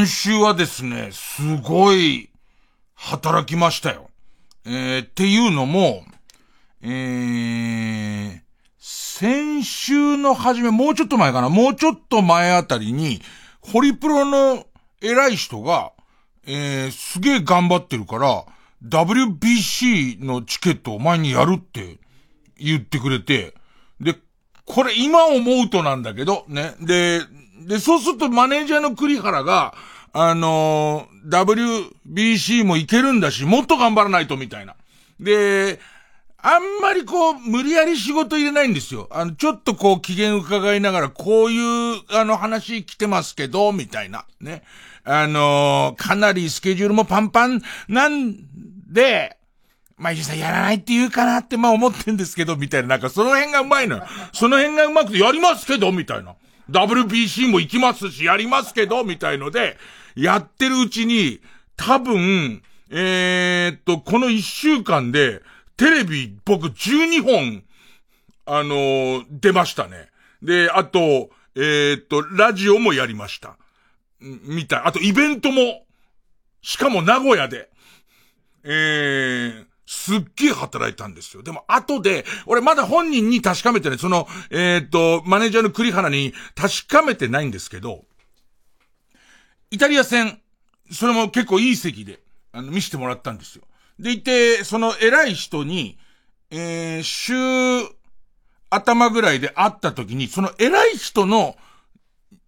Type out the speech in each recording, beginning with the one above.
今週はですね、すごい、働きましたよ。えー、っていうのも、えー、先週の初め、もうちょっと前かな、もうちょっと前あたりに、ホリプロの偉い人が、えー、すげえ頑張ってるから、WBC のチケットをお前にやるって言ってくれて、で、これ今思うとなんだけど、ね。で、で、そうするとマネージャーの栗原が、あのー、WBC もいけるんだし、もっと頑張らないとみたいな。で、あんまりこう、無理やり仕事入れないんですよ。あの、ちょっとこう、機嫌伺いながら、こういう、あの、話来てますけど、みたいな。ね。あのー、かなりスケジュールもパンパンなんで、まあ、さんやらないって言うかなって、まあ思ってんですけど、みたいな。なんかその辺がうまいのよ。その辺がうまくて、やりますけど、みたいな。WBC も行きますし、やりますけど、みたいので、やってるうちに、多分、えー、っと、この一週間で、テレビ僕12本、あのー、出ましたね。で、あと、えー、っと、ラジオもやりました。みたい。あとイベントも、しかも名古屋で、えー、すっげえ働いたんですよ。でも後で、俺まだ本人に確かめてない。その、えー、っと、マネージャーの栗原に確かめてないんですけど、イタリア戦、それも結構いい席で、あの、見せてもらったんですよ。でいて、その偉い人に、えー、週、頭ぐらいで会った時に、その偉い人の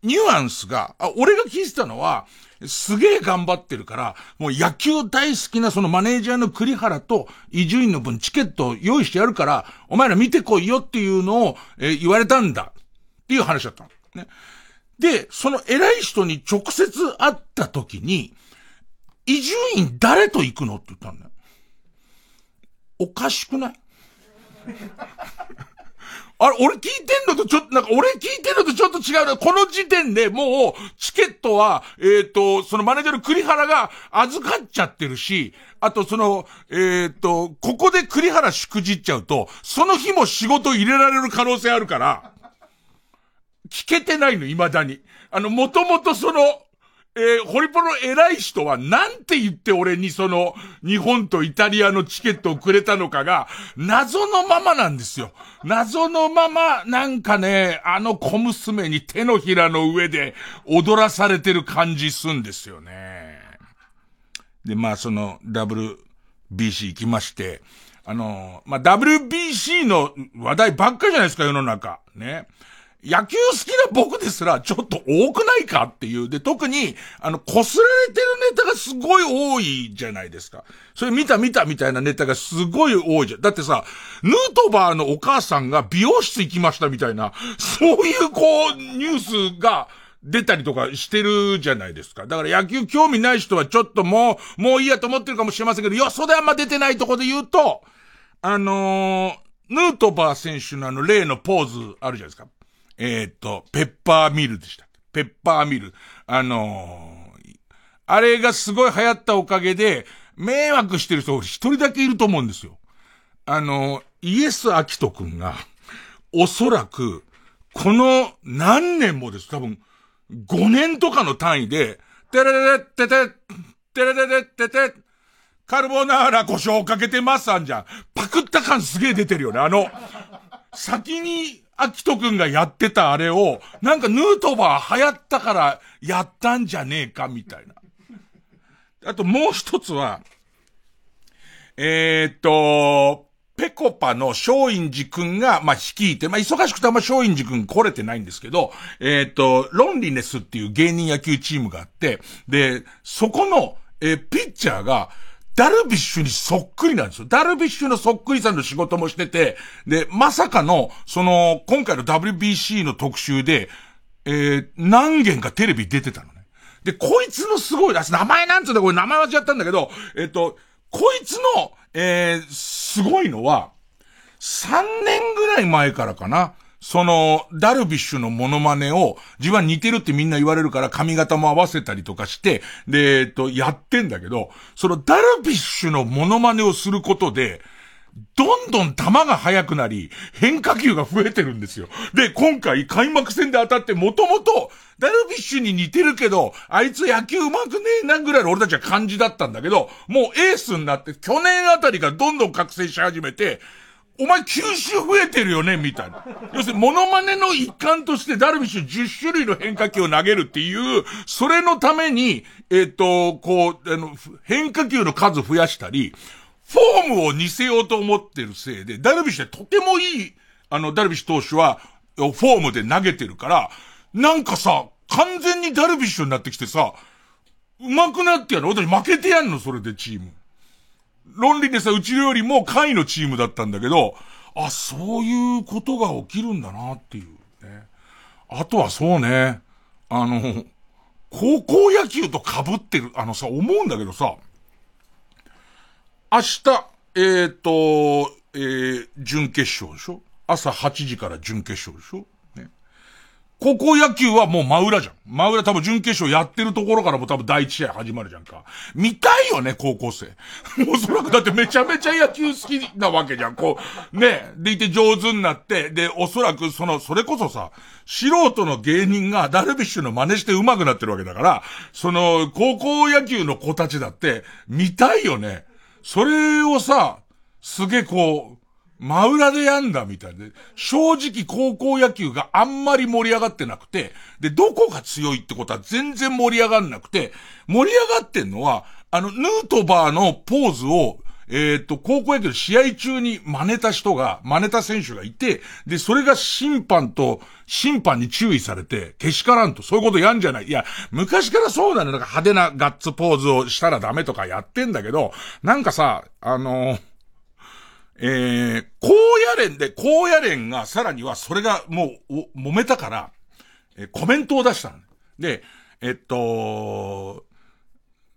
ニュアンスが、あ、俺が聞いてたのは、すげえ頑張ってるから、もう野球大好きなそのマネージャーの栗原と伊集院の分チケットを用意してやるから、お前ら見てこいよっていうのを、えー、言われたんだ。っていう話だったの。ね。で、その偉い人に直接会った時に、伊集院誰と行くの？って言ったんだよ。おかしくない？あれ、俺聞いてんのとちょっと、なんか俺聞いてんのとちょっと違うな。この時点でもう、チケットは、えっ、ー、と、そのマネージャーの栗原が預かっちゃってるし、あとその、えっ、ー、と、ここで栗原しくじっちゃうと、その日も仕事入れられる可能性あるから、聞けてないの、未だに。あの、もともとその、えー、ホリプロの偉い人はなんて言って俺にその日本とイタリアのチケットをくれたのかが謎のままなんですよ。謎のままなんかね、あの小娘に手のひらの上で踊らされてる感じすんですよね。で、まあその WBC 行きまして、あの、まあ WBC の話題ばっかじゃないですか世の中。ね。野球好きな僕ですら、ちょっと多くないかっていう。で、特に、あの、擦られてるネタがすごい多いじゃないですか。それ見た見たみたいなネタがすごい多いじゃん。だってさ、ヌートバーのお母さんが美容室行きましたみたいな、そういうこう、ニュースが、出たりとかしてるじゃないですか。だから野球興味ない人はちょっともう、もういいやと思ってるかもしれませんけど、よそであんま出てないとこで言うと、あのー、ヌートバー選手のあの例のポーズあるじゃないですか。えっ、と、ペッパーミルでした。ペッパーミル。あのー、あれがすごい流行ったおかげで、迷惑してる人一人だけいると思うんですよ。あの、イエス・アキト君が、おそらく、この何年もです。多分、5年とかの単位で、てれれれってて、てれれれってて、カルボナーラ胡椒かけてますあんじゃん。パクった感すげえ出てるよね。あの、先にアキトくんがやってたあれを、なんかヌートバー流行ったからやったんじゃねえか、みたいな。あともう一つは、えー、っと、ペコパの松陰寺くんが、まあ、率いて、まあ、忙しくてあんま松陰寺くん来れてないんですけど、えー、っと、ロンリネスっていう芸人野球チームがあって、で、そこの、えー、ピッチャーが、ダルビッシュにそっくりなんですよ。ダルビッシュのそっくりさんの仕事もしてて、で、まさかの、その、今回の WBC の特集で、えー、何件かテレビ出てたのね。で、こいつのすごい、名前なんつうんだ、これ名前忘れちゃったんだけど、えっ、と、こいつの、えー、すごいのは、3年ぐらい前からかな。その、ダルビッシュのモノマネを、自分は似てるってみんな言われるから髪型も合わせたりとかして、で、えっと、やってんだけど、そのダルビッシュのモノマネをすることで、どんどん球が速くなり、変化球が増えてるんですよ。で、今回開幕戦で当たってもともと、ダルビッシュに似てるけど、あいつ野球上手くねえなぐらいの俺たちは感じだったんだけど、もうエースになって、去年あたりがどんどん覚醒し始めて、お前吸収増えてるよねみたいな。要するに、モノマネの一環としてダルビッシュ10種類の変化球を投げるっていう、それのために、えっ、と、こう、あの、変化球の数増やしたり、フォームを似せようと思ってるせいで、ダルビッシュはとてもいい、あの、ダルビッシュ投手は、フォームで投げてるから、なんかさ、完全にダルビッシュになってきてさ、上手くなってやる。私負けてやんの、それでチーム。論理でさ、うちよりも下位のチームだったんだけど、あ、そういうことが起きるんだなっていうね。あとはそうね、あの、高校野球と被ってる、あのさ、思うんだけどさ、明日、えっ、ー、と、えー、準決勝でしょ？朝8時から準決勝でしょ？高校野球はもう真裏じゃん。真裏多分準決勝やってるところからも多分第一試合始まるじゃんか。見たいよね、高校生。おそらくだってめちゃめちゃ野球好きなわけじゃん。こう、ね。でいて上手になって、で、おそらくその、それこそさ、素人の芸人がダルビッシュの真似して上手くなってるわけだから、その、高校野球の子たちだって、見たいよね。それをさ、すげえこう、真裏でやんだみたいで、正直高校野球があんまり盛り上がってなくて、で、どこが強いってことは全然盛り上がんなくて、盛り上がってんのは、あの、ヌートバーのポーズを、えっ、と、高校野球の試合中に真似た人が、真似た選手がいて、で、それが審判と、審判に注意されて、けしからんと、そういうことやんじゃない。いや、昔からそうなの、なんか派手なガッツポーズをしたらダメとかやってんだけど、なんかさ、あのーえー、高野連で、高野連がさらにはそれがもう、揉めたから、えー、コメントを出した。で、えっと、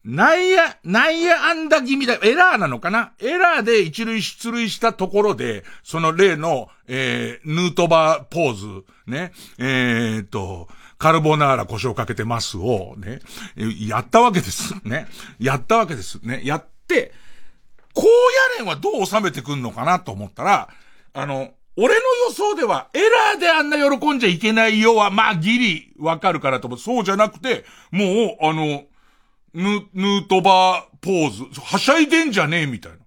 内野、内野安打気味だ、エラーなのかな？エラーで一塁出塁したところで、その例の、えー、ヌートバーポーズ、ね、えー、っと、カルボナーラ胡椒かけてますを、ね、やったわけです。ね。やったわけです。ね。やって、高野連はどう収めてくんのかなと思ったら、あの、俺の予想では、エラーであんな喜んじゃいけないよは、まあ、ギリ、わかるからと思う。そうじゃなくて、もう、あの、ヌ、ヌートバーポーズ、はしゃいでんじゃねえ、みたいな。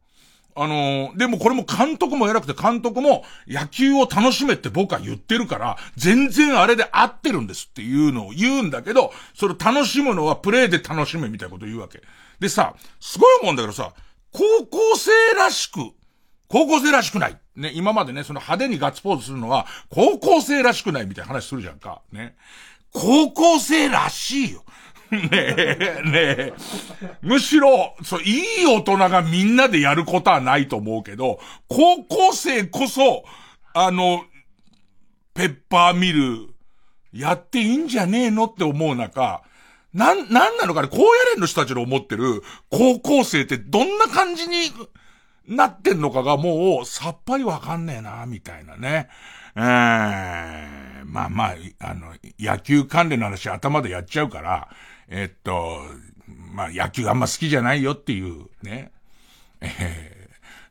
あのでもこれも監督も偉くて監督も野球を楽しめって僕は言ってるから、全然あれで合ってるんですっていうのを言うんだけど、それ楽しむのはプレイで楽しめみたいなこと言うわけ。でさ、すごいもんだけどさ、高校生らしく、高校生らしくない。ね、今までね、その派手にガッツポーズするのは、高校生らしくないみたいな話するじゃんか。ね。高校生らしいよ。ねえ、ねえ。むしろ、そう、いい大人がみんなでやることはないと思うけど、高校生こそ、あの、ペッパーミル、やっていいんじゃねえのって思う中、なん、なんなのかね、高野連の人たちの思ってる高校生ってどんな感じになってんのかがもうさっぱりわかんねえな、みたいなね。えー、まあまあ、あの、野球関連の話頭でやっちゃうから、えっと、まあ野球あんま好きじゃないよっていうね。えー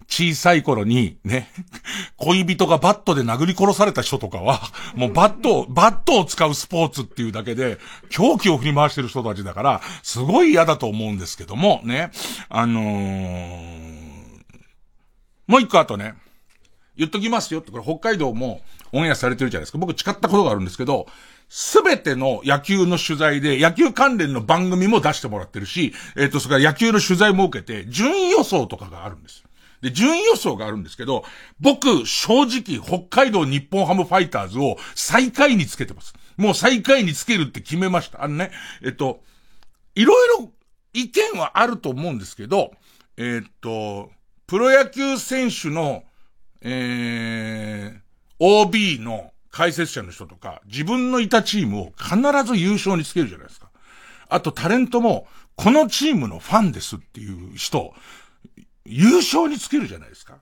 小さい頃に、ね、恋人がバットで殴り殺された人とかは、もうバットを、バットを使うスポーツっていうだけで、狂気を振り回してる人たちだから、すごい嫌だと思うんですけども、ね、あのー、もう一個あとね、言っときますよって、これ北海道もオンエアされてるじゃないですか。僕誓ったことがあるんですけど、すべての野球の取材で、野球関連の番組も出してもらってるし、えっ、ー、と、それから野球の取材も受けて、順位予想とかがあるんです。で、順位予想があるんですけど、僕、正直、北海道日本ハムファイターズを最下位につけてます。もう最下位につけるって決めました。あのね、えっと、いろいろ意見はあると思うんですけど、えっと、プロ野球選手の、えー、OB の解説者の人とか、自分のいたチームを必ず優勝につけるじゃないですか。あとタレントも、このチームのファンですっていう人、優勝につけるじゃないですか。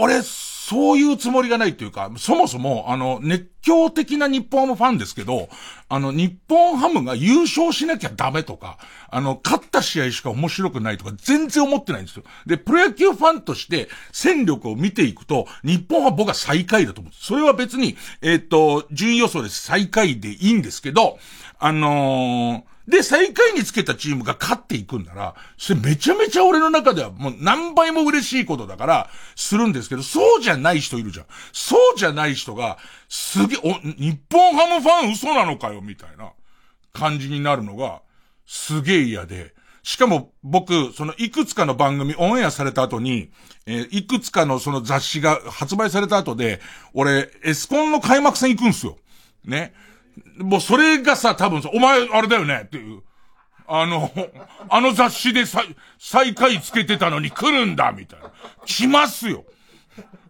俺、そういうつもりがないっていうか、そもそも、あの、熱狂的な日本ハムファンですけど、あの、日本ハムが優勝しなきゃダメとか、あの、勝った試合しか面白くないとか、全然思ってないんですよ。で、プロ野球ファンとして戦力を見ていくと、日本は僕は最下位だと思う。それは別に、えっ、と、順位予想です最下位でいいんですけど、あのーで、最下位につけたチームが勝っていくんなら、それめちゃめちゃ俺の中ではもう何倍も嬉しいことだから、するんですけど、そうじゃない人いるじゃん。そうじゃない人が、すげえ、お、日本ハムファン嘘なのかよ、みたいな感じになるのが、すげえ嫌で、しかも僕、そのいくつかの番組オンエアされた後に、えー、いくつかのその雑誌が発売された後で、俺、エスコンの開幕戦行くんすよ。ね。もうそれがさ、多分さ、お前、あれだよねっていう。あの、あの雑誌で最、最下位つけてたのに来るんだみたいな。来ますよ。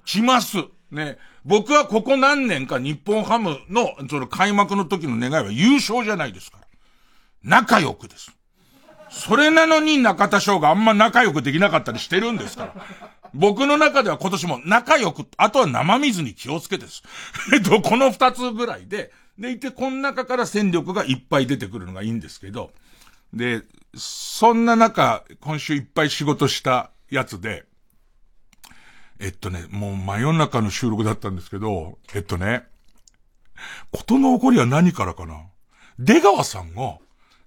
来ます。ね。僕はここ何年か日本ハムの、その開幕の時の願いは優勝じゃないですから。仲良くです。それなのに中田翔があんま仲良くできなかったりしてるんですから。僕の中では今年も仲良く、あとは生水に気をつけてです。えっと、この二つぐらいで、でいて、この中から戦力がいっぱい出てくるのがいいんですけど、で、そんな中、今週いっぱい仕事したやつで、えっとね、もう真夜中の収録だったんですけど、えっとね、ことの起こりは何からかな？出川さんが、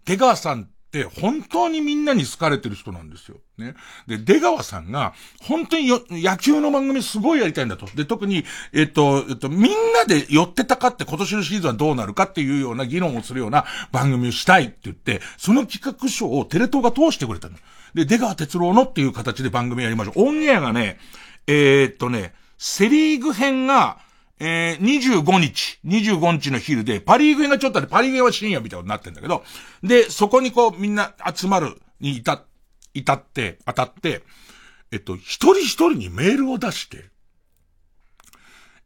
出川さん本当にみんなに好かれてる人なんですよ。ね。で、出川さんが、本当によ、野球の番組すごいやりたいんだと。で、特に、えっと、えっと、みんなで寄ってたかって今年のシーズンはどうなるかっていうような議論をするような番組をしたいって言って、その企画書をテレ東が通してくれたの。で、出川哲郎のっていう形で番組やりましょう。オンエアがね、えー、っとね、セリーグ編が、えー、25日、25日の昼で、パリーグ編がちょっとあって、パリーグ編は深夜みたいになってんだけど、で、そこにこう、みんな集まるに至、至って、当たって、えっと、一人一人にメールを出して、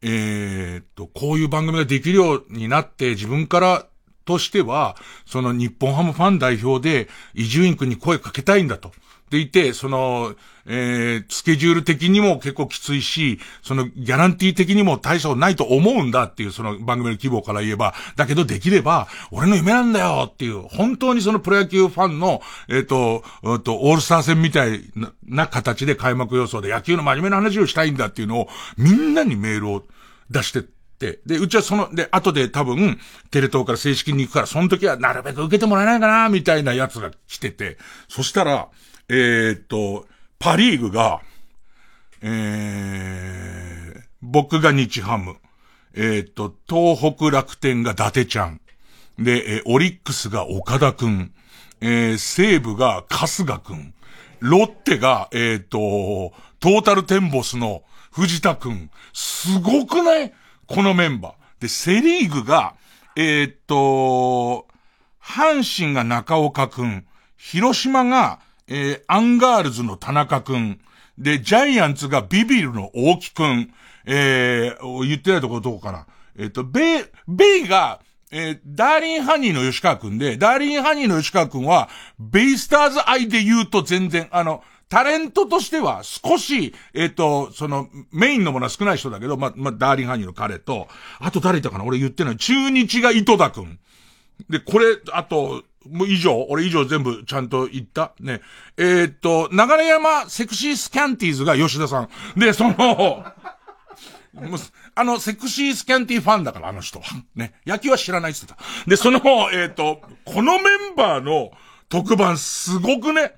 えー、っと、こういう番組ができるようになって、自分からとしては、その日本ハムファン代表で、伊集院君に声かけたいんだと。でいて、その、えー、スケジュール的にも結構きついし、そのギャランティー的にも大差ないと思うんだっていうその番組の規模から言えば、だけどできれば、俺の夢なんだよっていう、本当にそのプロ野球ファンの、えっ、ー、と、えっと、オールスター戦みたいな形で開幕予想で野球の真面目な話をしたいんだっていうのを、みんなにメールを出して、で、うちはその、で、後で多分、テレ東から正式に行くから、その時はなるべく受けてもらえないかな、みたいなやつが来てて、そしたら、えー、っと、パリーグが、えー、僕が日ハム。えー、っと、東北楽天が伊達ちゃん。で、えー、オリックスが岡田くん。えー、西武が春日くん。ロッテが、え、っと、トータルテンボスの藤田くん。すごくない？このメンバー。で、セリーグが、え、っと、阪神が中岡くん。広島が、えー、アンガールズの田中くん。で、ジャイアンツがビビルの大木くん。えー、言ってないところどこかな。えっ、ー、と、ベイ、ベイが、えー、ダーリンハニーの吉川くんで、ダーリンハニーの吉川くんは、ベイスターズ愛で言うと全然、あの、タレントとしては少し、えっ、ー、と、その、メインのものは少ない人だけど、ま、まダーリンハニーの彼と、あと誰いたかな？俺言ってない。中日が井戸田くん。で、これ、あと、もう以上、俺以上全部ちゃんと言ったね。えー、っと、流山セクシースキャンティーズが吉田さん。で、その、あの、セクシースキャンティーファンだから、あの人は。ね。野球は知らないって言ってた。で、その、えー、っと、このメンバーの特番すごくね。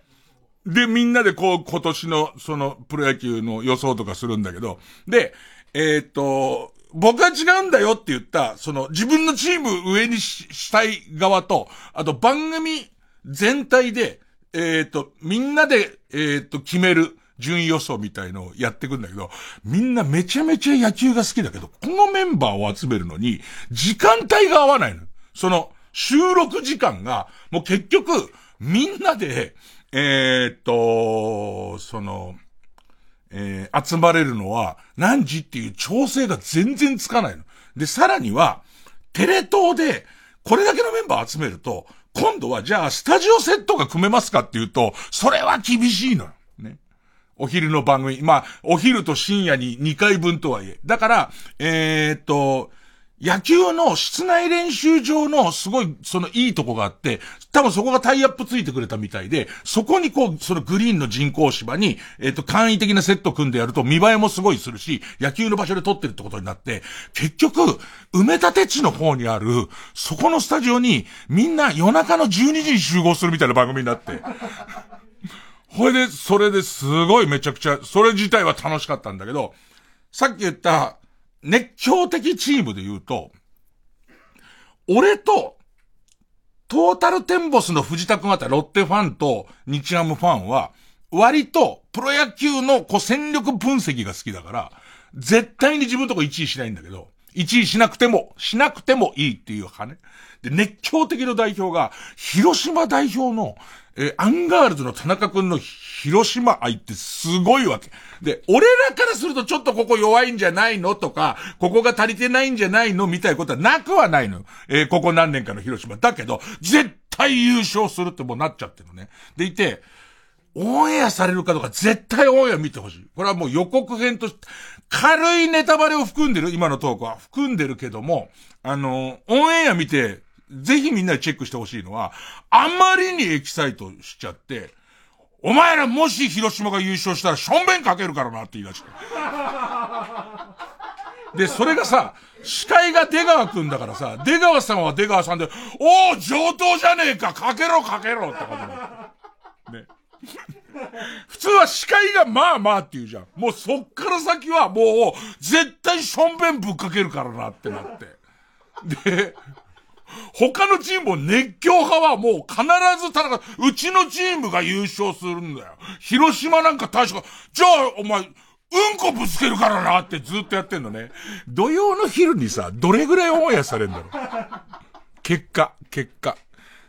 で、みんなでこう、今年の、その、プロ野球の予想とかするんだけど、で、えー、っと、僕は違うんだよって言った、その自分のチーム上にしたい側と、あと番組全体で、えっ、ー、と、みんなで、えっ、ー、と、決める順位予想みたいのをやってくんだけど、みんなめちゃめちゃ野球が好きだけど、このメンバーを集めるのに、時間帯が合わないの。その、収録時間が、もう結局、みんなで、えっ、ー、と、その、えー、集まれるのは何時っていう調整が全然つかないの。で、さらには、テレ東で、これだけのメンバー集めると、今度はじゃあスタジオセットが組めますかっていうと、それは厳しいのよ。ね。お昼の番組。まあ、お昼と深夜に2回分とはいえ。だから、えー、っと、野球の室内練習場のすごい、そのいいとこがあって、多分そこがタイアップついてくれたみたいで、そこにこう、そのグリーンの人工芝に、えっ、と、簡易的なセット組んでやると見栄えもすごいするし、野球の場所で撮ってるってことになって、結局、埋め立て地の方にある、そこのスタジオに、みんな夜中の12時に集合するみたいな番組になって、ほれで、それですごいめちゃくちゃ、それ自体は楽しかったんだけど、さっき言った、熱狂的チームで言うと、俺と、トータルテンボスの藤田君あたロッテファンと日ハムファンは、割とプロ野球のこう戦力分析が好きだから、絶対に自分とこ1位しないんだけど、1位しなくても、しなくてもいいっていう派ね。で、熱狂的の代表が、広島代表の、えー、アンガールズの田中くんの広島愛ってすごいわけ。で、俺らからするとちょっとここ弱いんじゃないのとか、ここが足りてないんじゃないのみたいなことはなくはないの。えー、ここ何年かの広島。だけど、絶対優勝するってもうなっちゃってるのね。でいて、オンエアされるかどうか絶対オンエア見てほしい。これはもう予告編として、軽いネタバレを含んでる、今のトークは含んでるけども、あの、オンエア見て、ぜひみんなでチェックしてほしいのは、あまりにエキサイトしちゃって、お前らもし広島が優勝したらしょんべんかけるからなって言い出して。で、それがさ、司会が出川くんだからさ、出川さんは出川さんで、おお上等じゃねえかかけろかけろってことね。普通は司会がまあまあって言うじゃん。もうそっから先はもう、絶対しょんべんぶっかけるからなってなって。で、他のチームも熱狂派はもう必ず田中、うちのチームが優勝するんだよ。広島なんか確か、じゃあお前、うんこぶつけるからなってずっとやってんのね。土曜の昼にさ、どれぐらいオンエアされんだろう。結果、結果。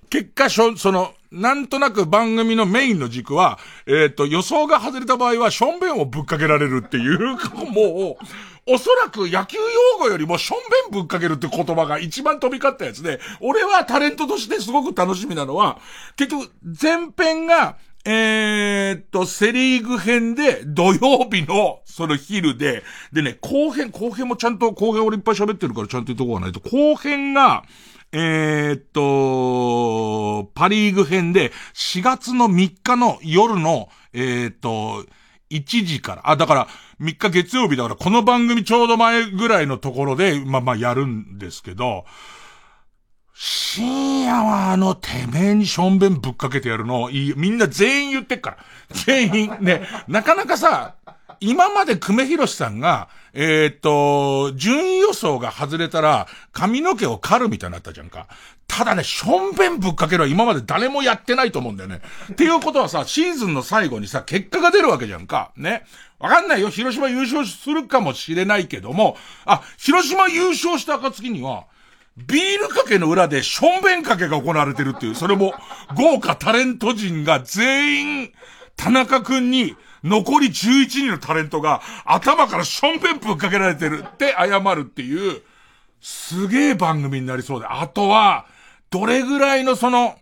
結果、その、なんとなく番組のメインの軸は、えっ、ー、と、予想が外れた場合は、ションベンをぶっかけられるっていう、もう、おそらく野球用語よりもションベンぶっかけるって言葉が一番飛び交ったやつで、俺はタレントとしてすごく楽しみなのは、結局、前編が、えー、っと、セリーグ編で、土曜日の、その昼で、でね、後編、後編もちゃんと、後編俺いっぱい喋ってるからちゃんと言っとこうがないと、後編が、えー、っと、パリーグ編で、4月の3日の夜の、えー、っと、1時から、あ、だから、3日月曜日だから、この番組ちょうど前ぐらいのところで、まあまあやるんですけど、深夜はあの、てめえにしょんべんぶっかけてやるの、いい、みんな全員言ってっから。全員。ね、なかなかさ、今まで久米宏さんが、えー、と、順位予想が外れたら、髪の毛を刈るみたいになったじゃんか。ただね、しょんべんぶっかけるは今まで誰もやってないと思うんだよね。っていうことはさ、シーズンの最後にさ、結果が出るわけじゃんか。ね。わかんないよ。広島優勝するかもしれないけども、あ、広島優勝した暁には、ビールかけの裏でしょんべんかけが行われてるっていう、それも豪華タレント陣が全員、田中くんに残り11人のタレントが頭からションペンプかけられてるって謝るっていう、すげえ番組になりそうで。あとは、どれぐらいのその、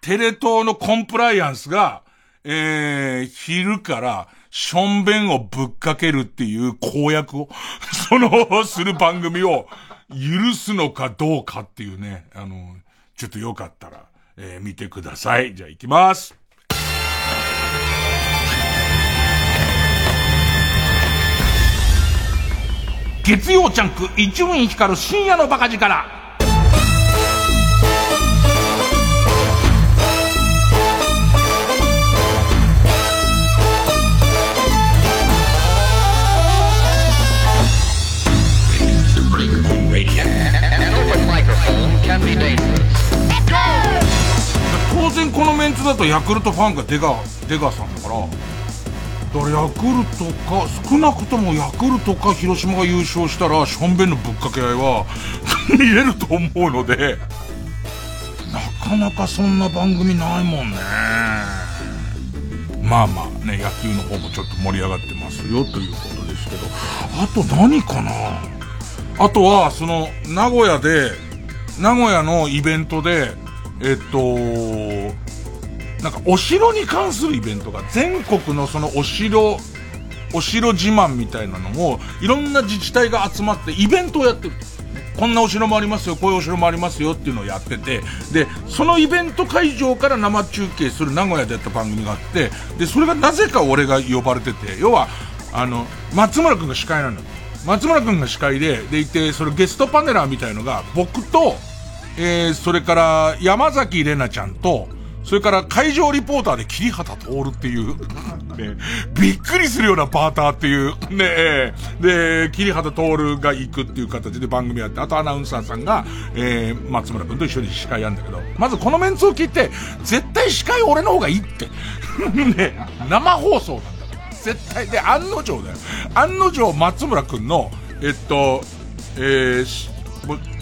テレ東のコンプライアンスが、えー、昼から、ションベンをぶっかけるっていう公約を、その、する番組を、許すのかどうかっていうね、あの、ちょっとよかったら、えー、見てください。じゃあ行きます。月曜チャンク伊集院光る深夜のバカ力。当然このメンツだとヤクルトファンが出川、出川さんだから、だからヤクルトか、少なくともヤクルトか広島が優勝したら、ションベンのぶっかけ合いは 見れると思うので、なかなかそんな番組ないもんね。まあまあね、野球の方もちょっと盛り上がってますよということですけど、あと何かな？あとは、その、名古屋で、名古屋のイベントで、えっと、なんかお城に関するイベントが全国のそのお城、お城自慢みたいなのをいろんな自治体が集まってイベントをやってる。こんなお城もありますよ、こういうお城もありますよっていうのをやってて、で、そのイベント会場から生中継する名古屋でやった番組があって、で、それがなぜか俺が呼ばれてて、要は、あの、松村くんが司会なのよ。松村くんが司会で、でいて、それゲストパネラーみたいのが、僕と、えー、それから山崎玲奈ちゃんと、それから会場リポーターで桐畑徹っていう、ね、びっくりするようなパーターっていう、ね、で、桐畑徹が行くっていう形で番組やって、あとアナウンサーさんが、えー、松村くんと一緒に司会やるんだけど、まずこのメンツを聞いて、絶対司会俺の方がいいって。ね、生放送なんだ。絶対で、案の定だよ。案の定松村くんの、えっと、えー、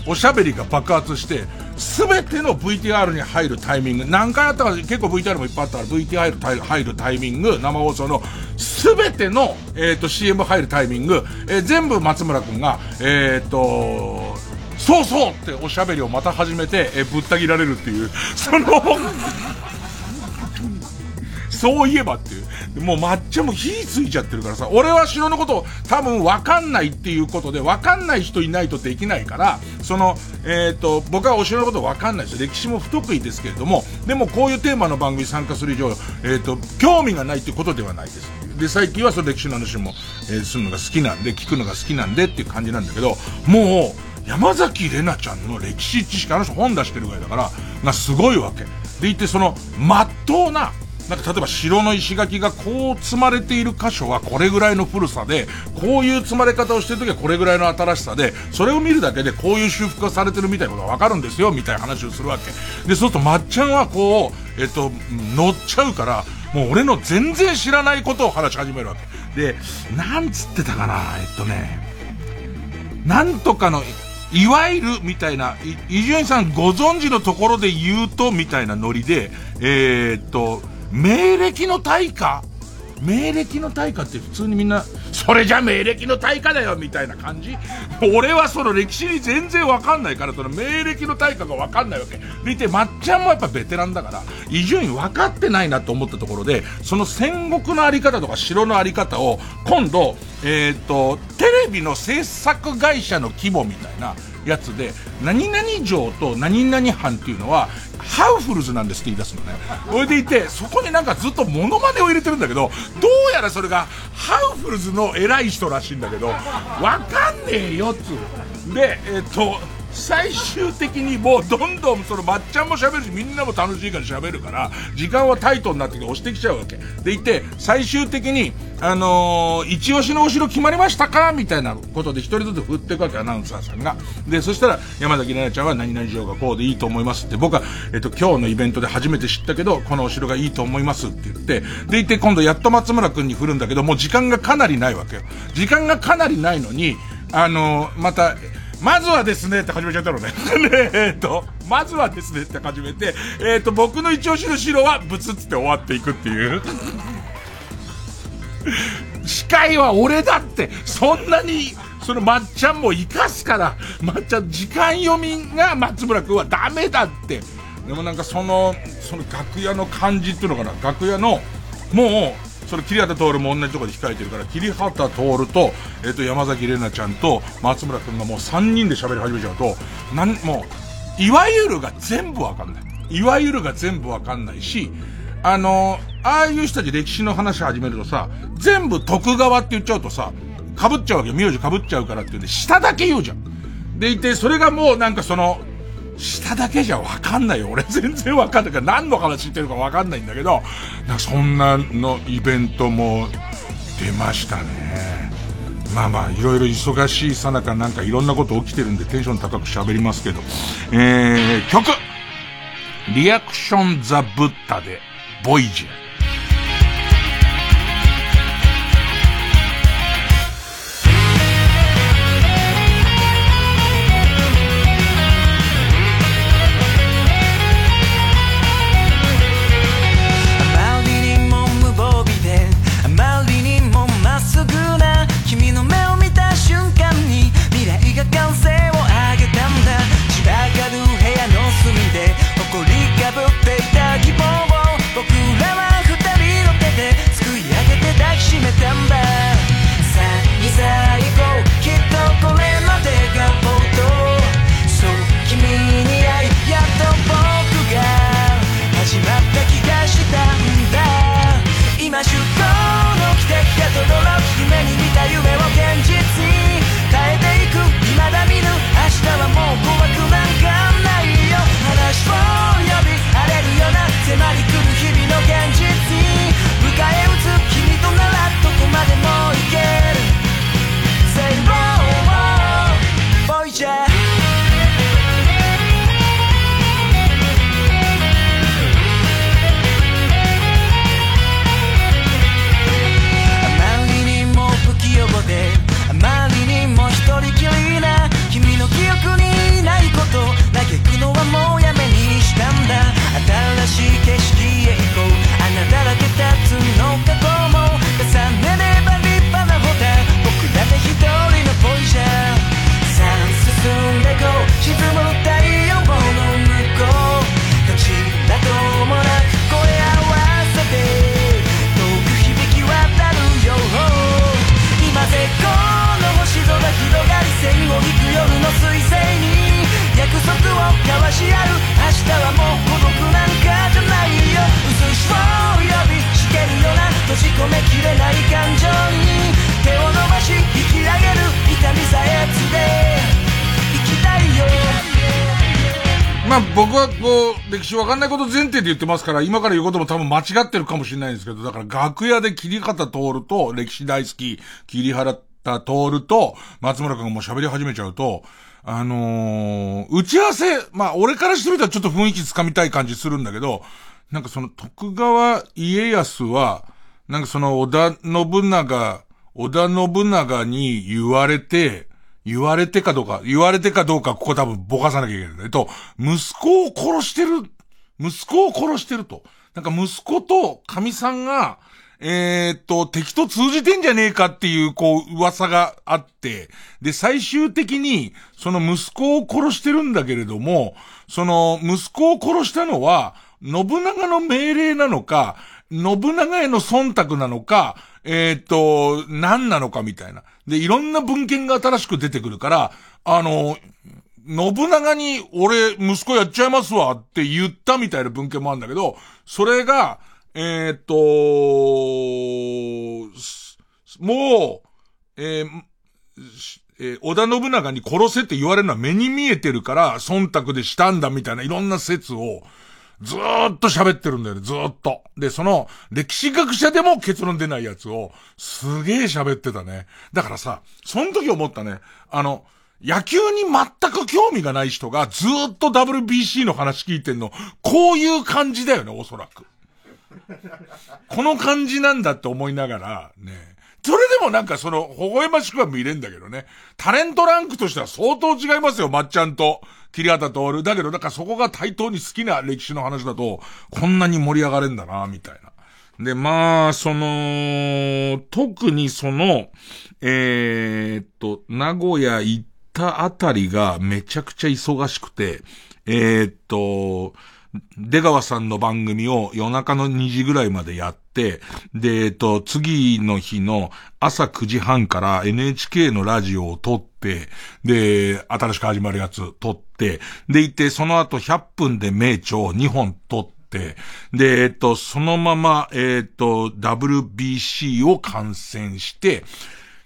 おしゃべりが爆発して、全ての VTR に入るタイミング、何回あったか結構 VTR もいっぱいあったから VTR 入るタイミング、生放送の全ての、え、ー、と CM 入るタイミング、えー、全部松村君が、えっ、ー、と、そうそうっておしゃべりをまた始めて、えぶった切られるっていう、そのそういえばっていう。もう抹茶も火ついちゃってるからさ、俺は城のこと多分わかんないっていうことで、わかんない人いないとできないから、その、えっ、ー、と、僕はお城のことわかんないです歴史も不得意ですけれども、でもこういうテーマの番組参加する以上、えっ、ー、と、興味がないってことではないです。で、最近はその歴史の話も、えー、するのが好きなんで、聞くのが好きなんでっていう感じなんだけど、もう、山崎怜奈ちゃんの歴史知識、あの人本出してるぐらいだから、がすごいわけ。でいて、その、まっとうな、なんか例えば城の石垣がこう積まれている箇所はこれぐらいの古さで、こういう積まれ方をしてる時はこれぐらいの新しさで、それを見るだけでこういう修復がされてるみたいなことがわかるんですよ、みたいな話をするわけ。で、そうするとまっちゃんはこう、えっと、乗っちゃうから、もう俺の全然知らないことを話し始めるわけ。で、なんつってたかな、えっとね、なんとかの、いわゆるみたいな、伊集院さんご存知のところで言うとみたいなノリで、えー、っと、明暦の大火明暦の大火って普通にみんな、それじゃ明暦の大火だよみたいな感じ？俺はその歴史に全然わかんないから、その明暦の大火がわかんないわけ。でいて、まっちゃんもやっぱベテランだから、伊集院分かってないなと思ったところで、その戦国のあり方とか城のあり方を、今度、えっ、ー、と、テレビの制作会社の規模みたいなやつで、何々城と何々藩っていうのは、ハウフルズなんですって言い出すのね。それでいて、そこになんかずっとモノマネを入れてるんだけど、どうやらそれがハウフルズの偉い人らしいんだけど、わかんねえよっつう。で、えっと、最終的にもうどんどんそのまっちゃんも喋るしみんなも楽しいから喋るから時間はタイトになってきて押してきちゃうわけ。でいて最終的にあのー、一押しのお城決まりましたか？みたいなことで一人ずつ振っていくわけアナウンサーさんが。でそしたら山崎怜奈ちゃんは何々城がこうでいいと思いますって。僕は、えっと、今日のイベントで初めて知ったけどこのお城がいいと思いますって言って。でいて今度やっと松村君に振るんだけどもう時間がかなりないわけよ。時間がかなりないのにあのー、またまずはですねって始めちゃったのね。ねえっと、まずはですねって始めて、えっ、と、僕の一押しの城はブツって終わっていくっていう。司会は俺だって、そんなに、そのまっちゃんも生かすから、まっちゃん時間読みが松村君はダメだって。でもなんかその、その楽屋の感じっていうのかな、楽屋の、もう、それ桐畑徹も同じところで控えてるから桐畑徹と,、えー、と山崎怜奈ちゃんと松村君がもう3人で喋り始めちゃうとなんもういわゆるが全部わかんない。いわゆるが全部わかんないしあのー、ああいう人たち歴史の話始めるとさ全部徳川って言っちゃうとさ被っちゃうわけ名字被っちゃうからって言うんで下だけ言うじゃん。でいてそれがもうなんかその下だけじゃわかんないよ。俺全然わかんないから、何の話してるかわかんないんだけど、なそんなのイベントも出ましたね。まあまあ、いろいろ忙しいさなかなんかいろんなこと起きてるんでテンション高く喋りますけど、えー、曲リアクションザ・ブッダで、ボイジェ。彗星に約束を交わし合う明日はもう孤独なんかじゃないよ。薄い霜を呼びしけるような閉じ込めきれない感情に手を伸ばし引き上げる痛みさえつで生きたいよまあ僕はこう、歴史わかんないこと前提で言ってますから、今から言うことも多分間違ってるかもしれないんですけど、だから楽屋で桐方通ると、歴史大好き、桐原田通ると、松村君がもう喋り始めちゃうと、あのー、打ち合わせ、まあ俺からしてみたらちょっと雰囲気つかみたい感じするんだけど、なんかその徳川家康は、なんかその織田信長、織田信長に言われて、言われてかどうか、言われてかどうか、ここ多分ぼかさなきゃいけないんだけど、息子を殺してる、息子を殺してると。なんか息子と神さんが、えー、っと、敵と通じてんじゃねえかっていう、こう、噂があって、で、最終的に、その息子を殺してるんだけれども、その、息子を殺したのは、信長の命令なのか、信長への忖度なのか、えっ、と、何なのかみたいな。で、いろんな文献が新しく出てくるから、あの、信長に俺息子やっちゃいますわって言ったみたいな文献もあるんだけど、それが、えっ、と、もう、えーえー、織田信長に殺せって言われるのは目に見えてるから、忖度でしたんだみたいないろんな説を、ずーっと喋ってるんだよね、ずーっと。で、その、歴史学者でも結論出ないやつを、すげー喋ってたね。だからさ、その時思ったね、あの、野球に全く興味がない人がずーっと WBC の話聞いてんの、こういう感じだよね、おそらく。この感じなんだって思いながら、ね。それでもなんかその、微笑ましくは見れんだけどね。タレントランクとしては相当違いますよ、まっちゃんと。桐畑徹。だけど、だからそこが対等に好きな歴史の話だと、こんなに盛り上がれんだな、みたいな。で、まあ、その、特にその、えー、っと、名古屋行ったあたりがめちゃくちゃ忙しくて、えー、っと、出川さんの番組を夜中の2時ぐらいまでやって、で、えっと、次の日の朝9時半から NHK のラジオを撮って、で、新しく始まるやつ撮って、でいて、その後100分で名著を2本撮って、で、えっと、そのまま、えっと、WBC を観戦して、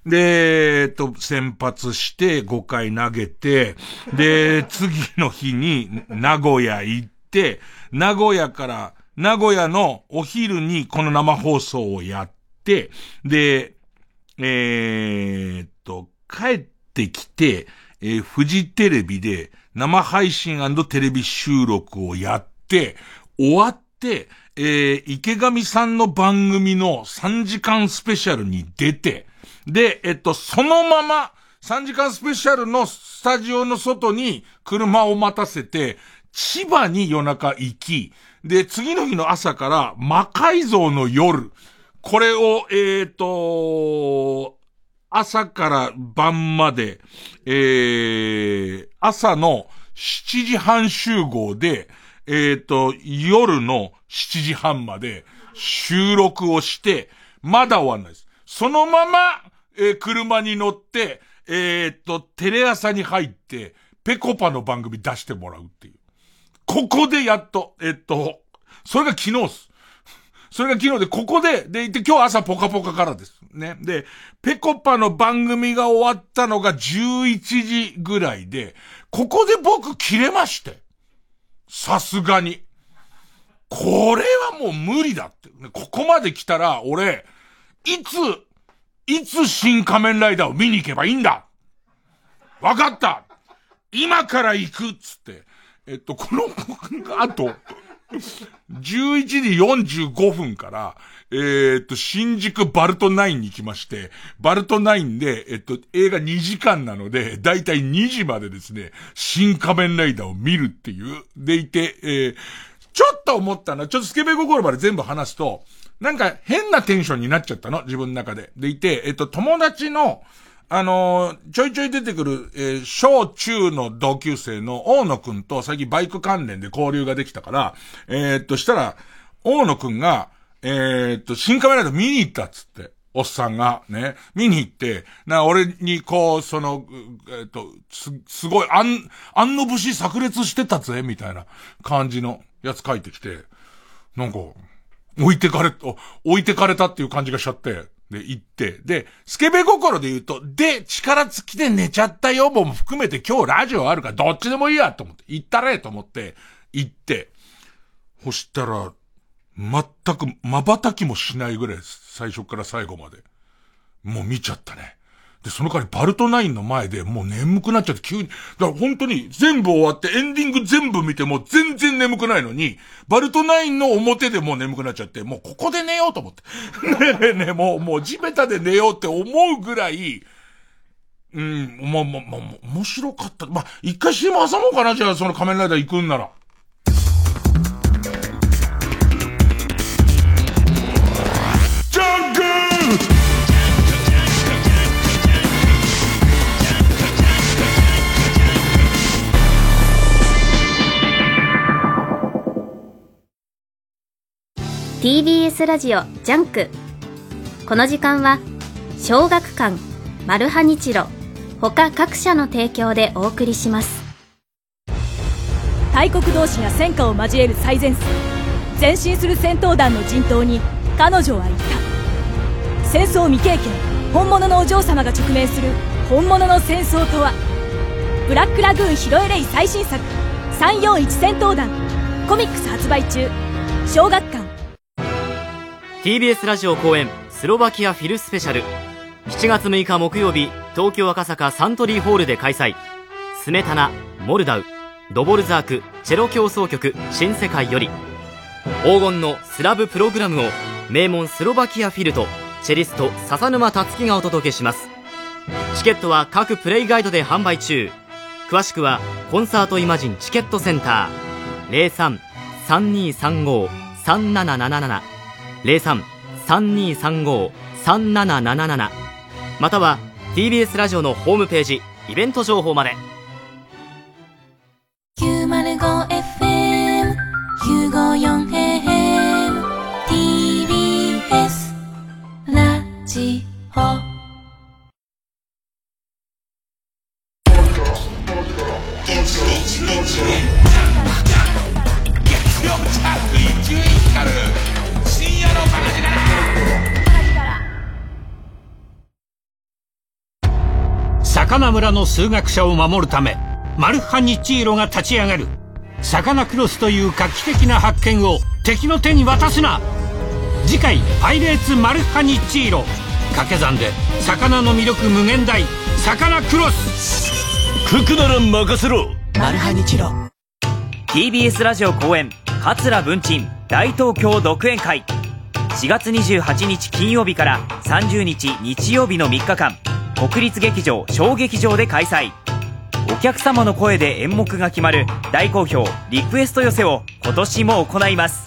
で、えっと、先発して5回投げて、で、次の日に名古屋行って、名古屋から、名古屋のお昼にこの生放送をやって、で、えー、っと、帰ってきて、えー、フジテレビで生配信テレビ収録をやって、終わって、えー、池上さんの番組の3時間スペシャルに出て、で、えっと、そのまま、3時間スペシャルのスタジオの外に車を待たせて、千葉に夜中行き、で、次の日の朝から魔改造の夜、これを、えっ、ー、と、朝から晩まで、えー、朝の7時半集合で、えっ、ー、と、夜の7時半まで収録をして、まだ終わんないです。そのまま、えー、車に乗って、えっ、と、テレ朝に入って、ペコパの番組出してもらうっていう。ここでやっと、えっと、それが昨日っす。それが昨日で、ここで、で、今日朝ポカポカからです。ね。で、ペコパの番組が終わったのが11時ぐらいで、ここで僕切れまして。さすがに。これはもう無理だって。ここまで来たら、俺、いつ、いつ新仮面ライダーを見に行けばいいんだわかった今から行くっつって。えっと、この、あと、11時45分から、えー、っと、新宿バルトナインに来まして、バルトナインで、えっと、映画2時間なので、だいたい2時までですね、新仮面ライダーを見るっていう、でいて、えー、ちょっと思ったのは、ちょっとスケベ心まで全部話すと、なんか変なテンションになっちゃったの、自分の中で。でいて、えっと、友達の、あのー、ちょいちょい出てくる、えー、小中の同級生の大野くんと最近バイク関連で交流ができたから、えー、っと、したら、大野くんが、え、っと、新カメラで見に行ったっつって、おっさんが、ね、見に行って、な、俺にこう、その、えっと、す、すごい、あん、あんの節炸裂してたぜ、みたいな感じのやつ書いてきて、なんか、置いてかれ、置いてかれたっていう感じがしちゃって、で、行って、で、スケベ心で言うと、で、力尽きて寝ちゃったよも含めて今日ラジオあるからどっちでもいいやと思って、行ったれと思って、行って、そしたら、全く瞬きもしないぐらい。最初から最後まで。もう見ちゃったね。で、その代わりバルトナインの前でもう眠くなっちゃって急に、だから本当に全部終わってエンディング全部見ても全然眠くないのに、バルトナインの表でもう眠くなっちゃって、もうここで寝ようと思って。ねえねえ、もう、もう地べたで寝ようって思うぐらい、うん、まあまあまあ、面白かった。まあ、一回 CM 挟もうかな、じゃあその仮面ライダー行くんなら。TBS ラジオジャンク。この時間は小学館マルハニチロ他各社の提供でお送りします。大国同士が戦火を交える最前線。前進する戦闘団の陣頭に彼女は言った。戦争未経験本物のお嬢様が直面する本物の戦争とは。ブラックラグーンヒロエレイ最新作341戦闘団コミックス発売中。小学館 TBS ラジオ公演スロバキアフィルスペシャル。7月6日木曜日東京赤坂サントリーホールで開催。スメタナモルダウ。ドボルザークチェロ協奏曲新世界より。黄金のスラブプログラムを名門スロバキアフィルとチェリスト笹沼達樹がお届けします。チケットは各プレイガイドで販売中。詳しくはコンサートイマジンチケットセンター。03-3235-3777 03-3235-3777または TBS ラジオのホームページイベント情報まで。905FM954AM TBS ラジオ魚村の数学者を守るためマルハニチーロが立ち上がる。サカナクロスという画期的な発見を敵の手に渡すな。次回「パイレーツマルハニチーロ」掛け算で魚の魅力無限大。サカナクロス。ククなら任せろ。マルハニチロ。TBS ラジオ公演桂文鎮大東京独演会。4月28日金曜日から30日日曜日の3日間国立劇場小劇場で開催。お客様の声で演目が決まる大好評リクエスト寄せを今年も行います。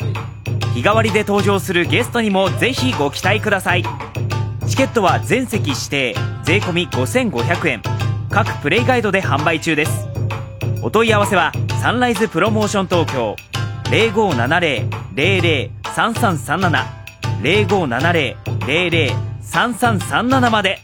日替わりで登場するゲストにもぜひご期待ください。チケットは全席指定税込5500円。各プレイガイドで販売中です。お問い合わせはサンライズプロモーション東京0570-003337 0570-003337まで。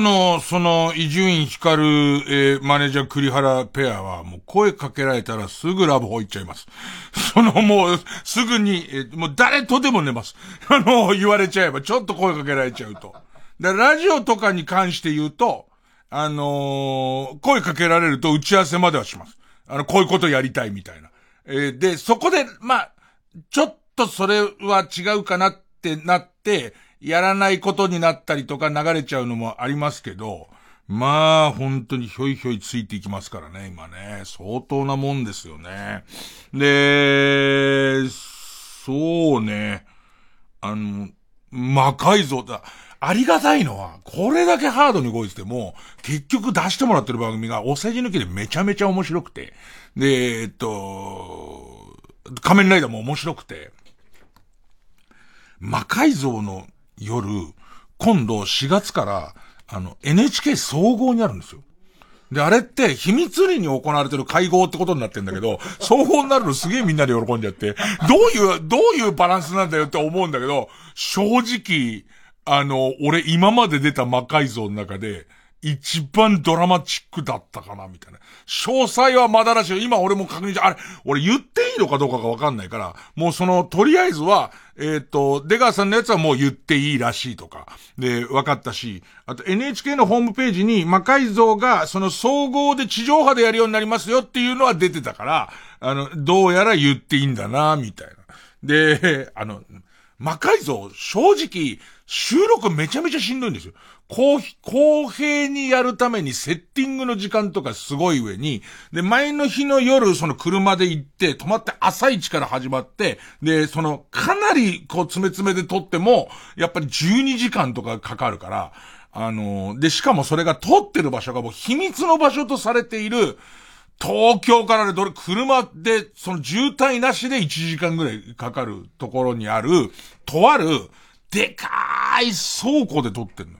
の、その、伊集院光、えー、マネージャー栗原ペアは、もう声かけられたらすぐラブホ行っちゃいます。その、もう、すぐに、えー、もう誰とでも寝ます。あの、言われちゃえば、ちょっと声かけられちゃうと。で、ラジオとかに関して言うと、あのー、声かけられると打ち合わせまではします。あの、こういうことやりたいみたいな。えー、で、そこで、まあ、ちょっとそれは違うかなってってなって、やらないことになったりとか流れちゃうのもありますけど、まあ、本当にひょいひょいついていきますからね、今ね。相当なもんですよね。で、そうね。あの、魔改造だ。ありがたいのは、これだけハードに動いてても、結局出してもらってる番組がお世辞抜きでめちゃめちゃ面白くて、で、えっと、仮面ライダーも面白くて、魔改造の夜、今度4月から、あの、NHK 総合にあるんですよ。で、あれって秘密裏に行われてる会合ってことになってんだけど、総合になるのすげえみんなで喜んじゃって、どういう、どういうバランスなんだよって思うんだけど、正直、あの、俺今まで出た魔改造の中で、一番ドラマチックだったかな、みたいな。詳細はまだらしい。今俺も確認して、あれ、俺言っていいのかどうかがわかんないから、もうその、とりあえずは、えっ、ー、と、出川さんのやつはもう言っていいらしいとか、で、分かったし、あと NHK のホームページに魔改造が、その総合で地上波でやるようになりますよっていうのは出てたから、あの、どうやら言っていいんだな、みたいな。で、あの、魔改造、正直、収録めちゃめちゃしんどいんですよ。公、公平にやるためにセッティングの時間とかすごい上に、で、前の日の夜、その車で行って、泊まって朝一から始まって、で、その、かなり、こう、詰め詰めで撮っても、やっぱり12時間とかかかるから、あの、で、しかもそれが撮ってる場所がもう秘密の場所とされている、東京からでどれ、車で、その渋滞なしで1時間ぐらいかかるところにある、とある、でかい倉庫で撮ってるの。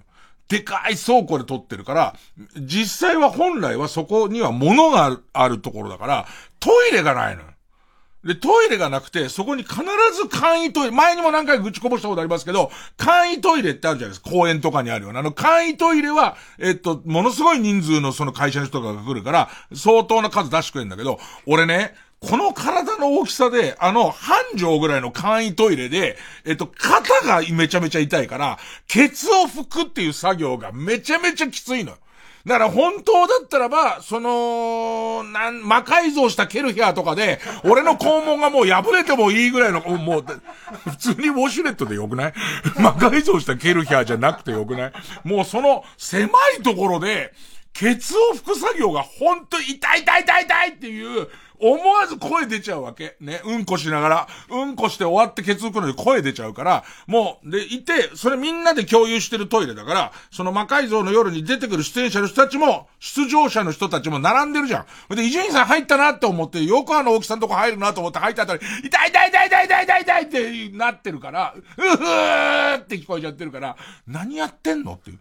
でかい倉庫で撮ってるから、実際は本来はそこには物があるあるところだから、トイレがないのよ。で、トイレがなくて、そこに必ず簡易トイレ、前にも何回愚痴こぼしたことありますけど、簡易トイレってあるじゃないですか。公園とかにあるような。あの、簡易トイレは、えっと、ものすごい人数のその会社の人が来るから、相当な数出してくれるんだけど、俺ね、この体の大きさで、あの、半畳ぐらいの簡易トイレで、えっと、肩がめちゃめちゃ痛いから、ケツを拭くっていう作業がめちゃめちゃきついのよ。だから本当だったらば、その、なん、魔改造したケルヒャーとかで、俺の肛門がもう破れてもいいぐらいの、もう、普通にウォシュレットでよくない？魔改造したケルヒャーじゃなくてよくない？もうその狭いところで、ケツを拭く作業が本当痛い痛い痛い痛いっていう、思わず声出ちゃうわけ。ね、うんこしながら、うんこして終わってケツ拭くのに声出ちゃうから、もう、で、いて、それみんなで共有してるトイレだから、その魔改造の夜に出てくる出演者の人たちも、出場者の人たちも並んでるじゃん。で、伊集院さん入ったなって思って、よくあの大木さんとこ入るなと思って入った後に、痛い痛い痛い痛い痛い痛い痛いってなってるから、うふーって聞こえちゃってるから、何やってんのっていう。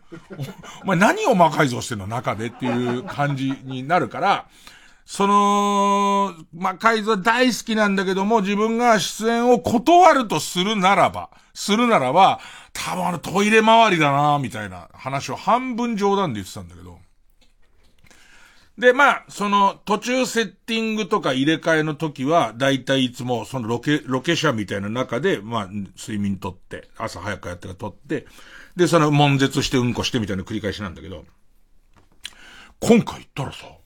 お前何を魔改造してんの？中でっていう感じになるから、その、まあ、改造大好きなんだけども、自分が出演を断るとするならば、するならば、多分あのトイレ周りだなみたいな話を半分冗談で言ってたんだけど。で、まあ、その、途中セッティングとか入れ替えの時は、だいたいいつも、そのロケ、ロケ車みたいな中で、まあ、睡眠とって、朝早くやってからとって、で、その、悶絶してうんこしてみたいな繰り返しなんだけど、今回行ったらさ、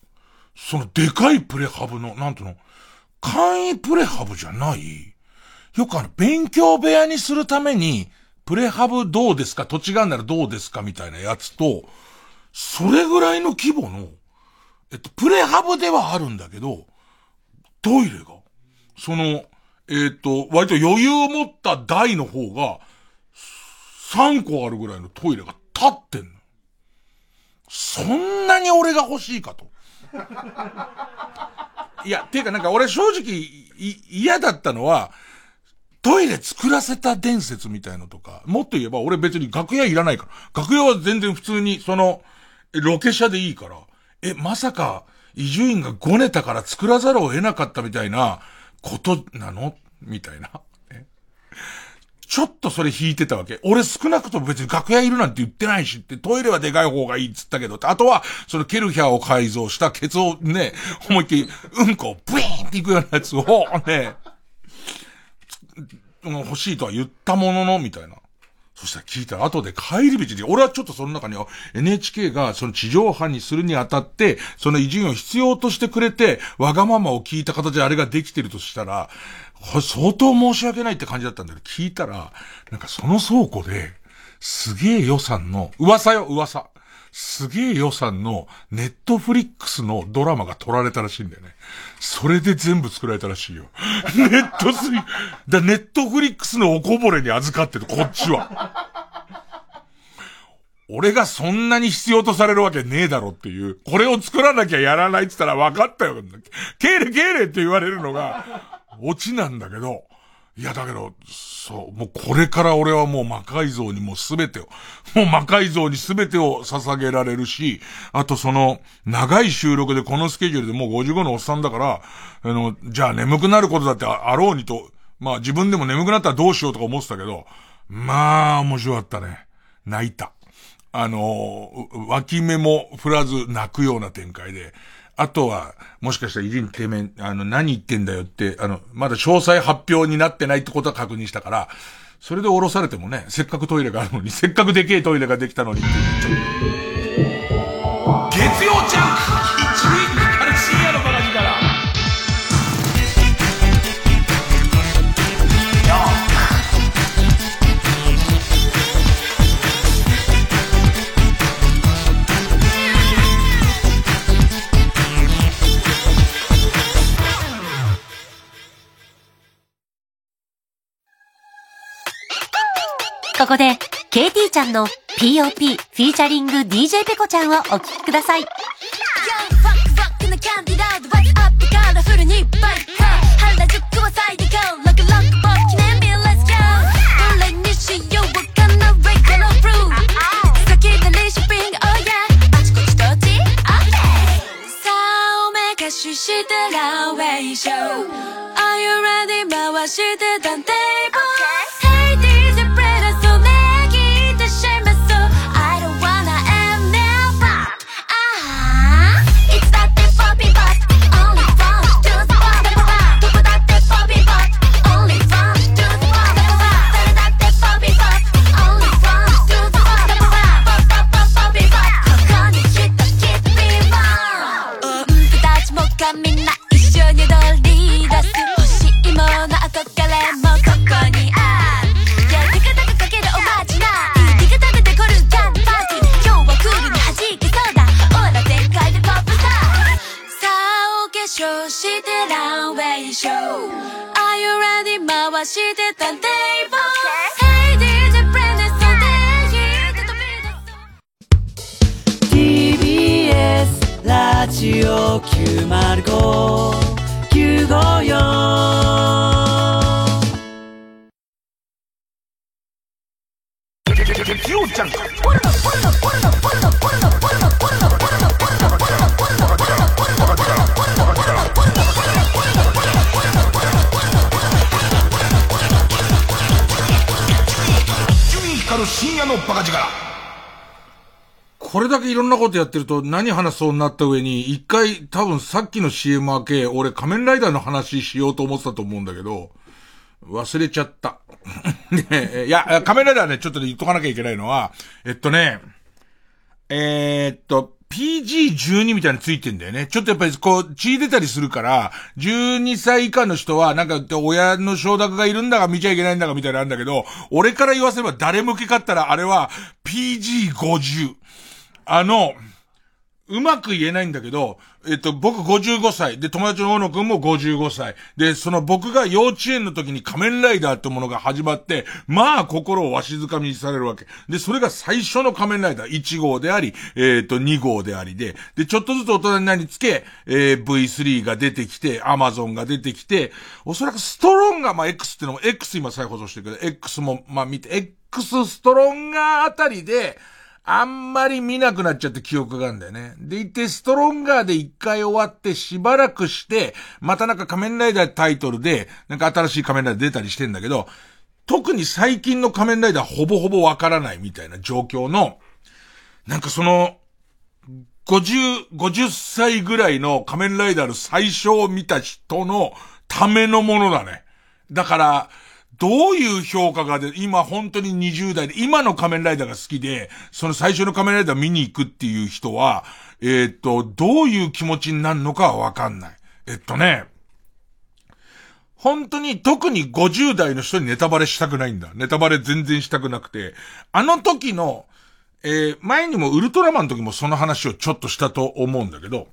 そのでかいプレハブの、なんていうの、簡易プレハブじゃないよくあの、勉強部屋にするために、プレハブどうですか？土地があるならどうですか？みたいなやつと、それぐらいの規模の、えっと、プレハブではあるんだけど、トイレが、その、えっと、割と余裕を持った台の方が、3個あるぐらいのトイレが立ってんの。そんなに俺が欲しいかと。いや、ていうかなんか俺正直嫌だったのは、トイレ作らせた伝説みたいのとか、もっと言えば俺別に楽屋いらないから。楽屋は全然普通に、その、ロケ車でいいから。え、まさか、伊集院がごねたから作らざるを得なかったみたいなことなの？みたいな。ちょっとそれ引いてたわけ。俺少なくとも別に楽屋いるなんて言ってないしって、トイレはでかい方がいいっつったけど、あとは、そのケルヒャーを改造したケツをね、思いっきり、うんこをブイーンっていくようなやつを、ね、欲しいとは言ったものの、みたいな。そしたら聞いたら後で帰り道で、俺はちょっとその中に NHK がその地上波にするにあたって、その偉人を必要としてくれて、わがままを聞いた形であれができてるとしたら、これ相当申し訳ないって感じだったんだけど、聞いたら、なんかその倉庫で、すげえ予算の、噂よ、噂。すげえ予算のネットフリックスのドラマが撮られたらしいんだよね。それで全部作られたらしいよ。ネットスリ、だネットフリックスのおこぼれに預かってる、こっちは。俺がそんなに必要とされるわけねえだろっていう、これを作らなきゃやらないって言ったら分かったよ。敬礼敬礼って言われるのが、オチなんだけど、いやだけど、そう、もうこれから俺はもう魔改造にもうすべてを、もう魔改造にすべてを捧げられるし、あとその、長い収録でこのスケジュールでもう55のおっさんだから、あの、じゃあ眠くなることだってあろうにと、まあ自分でも眠くなったらどうしようとか思ってたけど、まあ面白かったね。泣いた。あの、脇目も振らず泣くような展開で、あとは、もしかしたら、いじんてめん、あの、何言ってんだよって、あの、まだ詳細発表になってないってことは確認したから、それで降ろされてもね、せっかくトイレがあるのに、せっかくでけえトイレができたのに月曜ジャンクここで、KT ちゃんの POP フィーチャリング DJ ペコちゃんをお聴きください。してラウェイショー Are you ready? 回してたテーブルん TBS ラジオ深夜のバカ力。これだけいろんなことやってると何話そうになった上に、一回多分さっきの CM 明け、俺仮面ライダーの話しようと思ってたと思うんだけど、忘れちゃった。ね いや、仮面ライダーね、ちょっと言っとかなきゃいけないのは、えっとね、えー、っと、PG12 みたいについてんだよね。ちょっとやっぱりこう、血出たりするから、12歳以下の人は、なんか、親の承諾がいるんだが見ちゃいけないんだがみたいなのあんだけど、俺から言わせれば誰向けかったら、あれは PG50。あの、うまく言えないんだけど、えっと、僕55歳。で、友達の大野くんも55歳。で、その僕が幼稚園の時に仮面ライダーってものが始まって、まあ心をわしづかみにされるわけ。で、それが最初の仮面ライダー1号であり、えっ、と、2号でありで、で、ちょっとずつ大人になりつけ、えー、V3 が出てきて、アマゾンが出てきて、おそらくストロンガー、まあ X ってのも、X 今再放送してるけど、X も、まあ見て、X ストロンガーあたりで、あんまり見なくなっちゃって記憶があるんだよね。でいて、ストロンガーで一回終わってしばらくして、またなんか仮面ライダータイトルで、なんか新しい仮面ライダー出たりしてんだけど、特に最近の仮面ライダーほぼほぼわからないみたいな状況の、なんかその、50、50歳ぐらいの仮面ライダーの最初を見た人のためのものだね。だから、どういう評価がで、今本当に20代で、今の仮面ライダーが好きで、その最初の仮面ライダー見に行くっていう人は、え、っと、どういう気持ちになるのかはわかんない。えっとね、本当に特に50代の人にネタバレしたくないんだ。ネタバレ全然したくなくて、あの時の、えー、前にもウルトラマンの時もその話をちょっとしたと思うんだけど、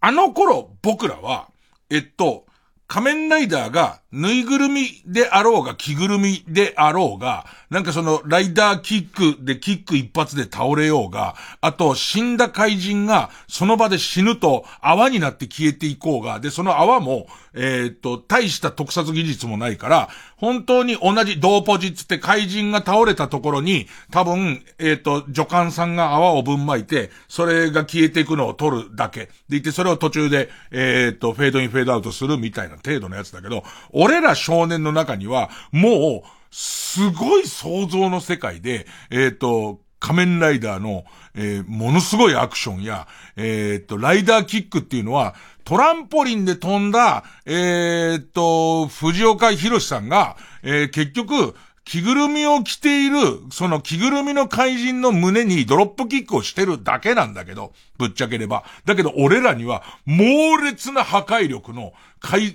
あの頃僕らは、えっと、仮面ライダーがぬいぐるみであろうが、着ぐるみであろうが、なんかその、ライダーキックでキック一発で倒れようが、あと、死んだ怪人が、その場で死ぬと、泡になって消えていこうが、で、その泡も、えー、っと、大した特撮技術もないから、本当に同じ、同ポジつって怪人が倒れたところに、多分、えー、っと、助監さんが泡をぶんまいて、それが消えていくのを取るだけ。でいて、それを途中で、えー、っと、フェードインフェードアウトするみたいな程度のやつだけど、俺ら少年の中には、もう、すごい想像の世界で、えっ、ー、と、仮面ライダーの、えー、ものすごいアクションや、えっ、ー、と、ライダーキックっていうのは、トランポリンで飛んだ、えっ、と、藤岡弘さんが、え結局、着ぐるみを着ている、その着ぐるみの怪人の胸にドロップキックをしてるだけなんだけど、ぶっちゃければ。だけど俺らには猛烈な破壊力の、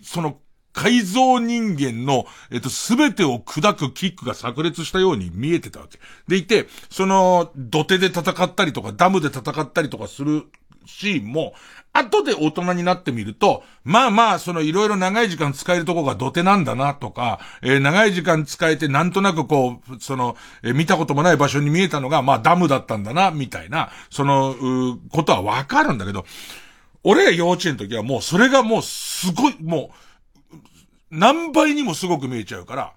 その改造人間の、えっと、すべてを砕くキックが炸裂したように見えてたわけ。でいて、その、土手で戦ったりとか、ダムで戦ったりとかするシーンも、後で大人になってみると、まあまあ、そのいろいろ長い時間使えるとこが土手なんだなとか、えー、長い時間使えてなんとなくこう、その、えー、見たこともない場所に見えたのが、まあダムだったんだな、みたいな、その、うことはわかるんだけど、俺が幼稚園の時はもうそれがもうすごい、もう、何倍にもすごく見えちゃうから。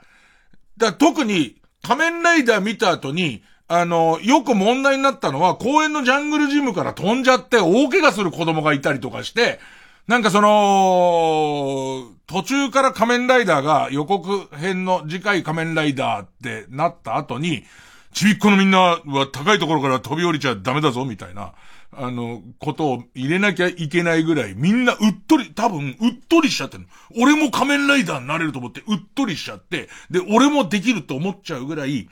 だ特に仮面ライダー見た後に、あの、よく問題になったのは、公園のジャングルジムから飛んじゃって大怪我する子供がいたりとかして、なんかその、途中から仮面ライダーが予告編の次回仮面ライダーってなった後に、ちびっこのみんなは高いところから飛び降りちゃダメだぞ、みたいな。あの、ことを入れなきゃいけないぐらい、みんなうっとり、多分、うっとりしちゃってる俺も仮面ライダーになれると思って、うっとりしちゃって、で、俺もできると思っちゃうぐらい、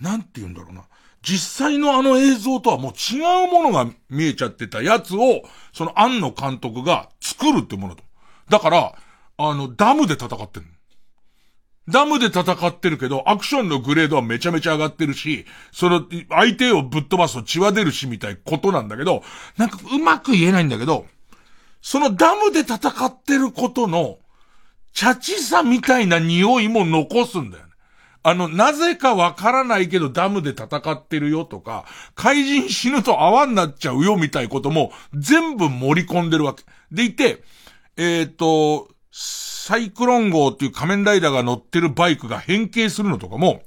なんて言うんだろうな。実際のあの映像とはもう違うものが見えちゃってたやつを、その庵野監督が作るってものと。だから、あの、ダムで戦ってるダムで戦ってるけど、アクションのグレードはめちゃめちゃ上がってるし、その、相手をぶっ飛ばすと血は出るしみたいことなんだけど、なんかうまく言えないんだけど、そのダムで戦ってることの、チャチさみたいな匂いも残すんだよね。あの、なぜかわからないけどダムで戦ってるよとか、怪人死ぬと泡になっちゃうよみたいことも全部盛り込んでるわけ。でいて、えっ、ー、と、サイクロン号っていう仮面ライダーが乗ってるバイクが変形するのとかも、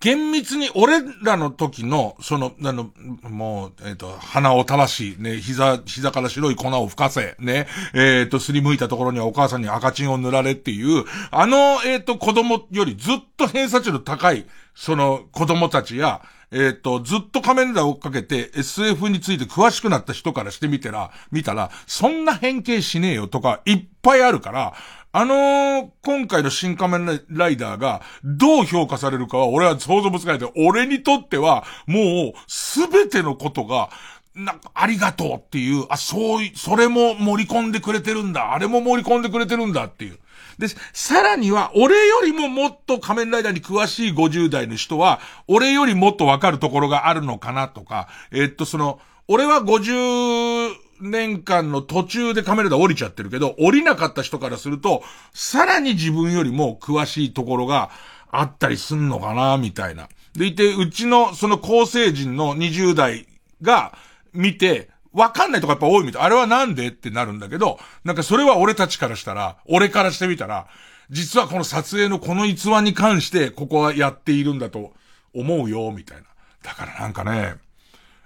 厳密に俺らの時の、その、あの、もう、えっ、ー、と、鼻を垂らし、ね、膝、膝から白い粉を吹かせ、ね、えっ、ー、と、すりむいたところにはお母さんに赤チンを塗られっていう、あの、えっ、ー、と、子供よりずっと偏差値の高い、その、子供たちや、えっ、と、ずっと仮面ライダーを追っかけて SF について詳しくなった人からしてみたら、見たら、そんな変形しねえよとかいっぱいあるから、あのー、今回の新仮面ライダーがどう評価されるかは俺は想像もつかないで、俺にとってはもうすべてのことが、なんか、ありがとうっていう、あ、そうい、それも盛り込んでくれてるんだ、あれも盛り込んでくれてるんだっていう。で、さらには、俺よりももっと仮面ライダーに詳しい50代の人は、俺よりもっとわかるところがあるのかなとか、えっと、その、俺は50年間の途中で仮面ライダー降りちゃってるけど、降りなかった人からすると、さらに自分よりも詳しいところがあったりすんのかな、みたいな。でいて、うちのその高成人の20代が見て、わかんないとかやっぱ多いみたい。あれはなんでってなるんだけど、なんかそれは俺たちからしたら、俺からしてみたら、実はこの撮影のこの逸話に関して、ここはやっているんだと思うよ、みたいな。だからなんかね、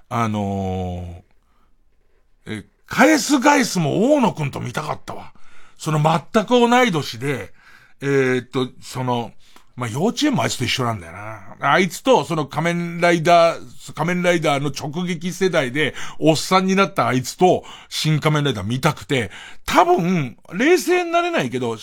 あのー、え、返す返すも大野くんと見たかったわ。その全く同い年で、えー、っと、その、まあ、幼稚園もあいつと一緒なんだよな。あいつと、その仮面ライダー、仮面ライダーの直撃世代で、おっさんになったあいつと、新仮面ライダー見たくて、多分、冷静になれないけど、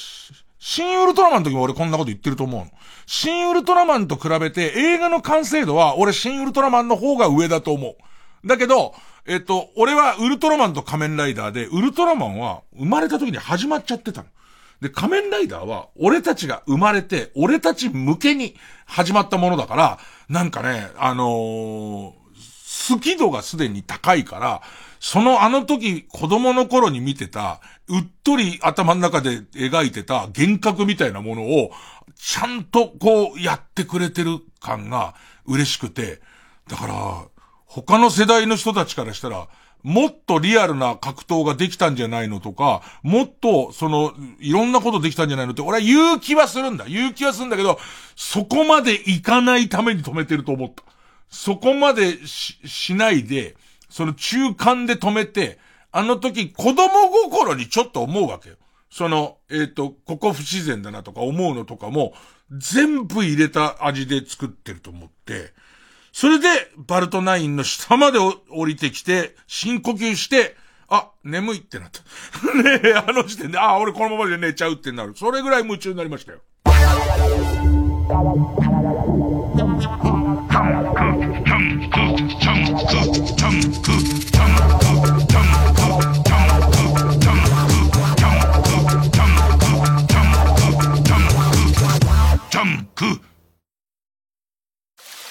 新ウルトラマンの時も俺こんなこと言ってると思うの。新ウルトラマンと比べて映画の完成度は俺新ウルトラマンの方が上だと思う。だけど、えっと、俺はウルトラマンと仮面ライダーで、ウルトラマンは生まれた時に始まっちゃってたの。で、仮面ライダーは、俺たちが生まれて、俺たち向けに始まったものだから、なんかね、あのー、好き度がすでに高いから、そのあの時子供の頃に見てた、うっとり頭の中で描いてた幻覚みたいなものを、ちゃんとこうやってくれてる感が嬉しくて、だから、他の世代の人たちからしたら、もっとリアルな格闘ができたんじゃないのとか、もっと、その、いろんなことできたんじゃないのって、俺は言う気はするんだ。言う気はするんだけど、そこまでいかないために止めてると思った。そこまでし、しないで、その中間で止めて、あの時子供心にちょっと思うわけよ。その、えっ、ー、と、ここ不自然だなとか思うのとかも、全部入れた味で作ってると思って、それで、バルトナインの下まで降りてきて、深呼吸して、あ、眠いってなった。ねえ、あの時点で、あ、俺このままで寝ちゃうってなる。それぐらい夢中になりましたよ。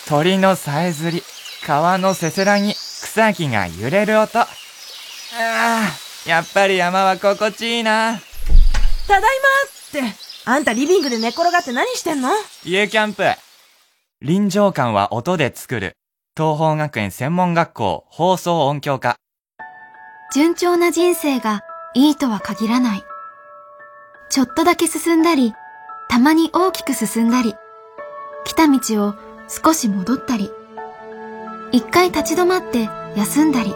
鳥のさえずり、川のせせらぎ、草木が揺れる音。ああ、やっぱり山は心地いいな。ただいまって、あんたリビングで寝転がって何してんの？家キャンプ。臨場感は音で作る。東方学園専門学校放送音響科。順調な人生がいいとは限らない。ちょっとだけ進んだり、たまに大きく進んだり、来た道を少し戻ったり、一回立ち止まって休んだり、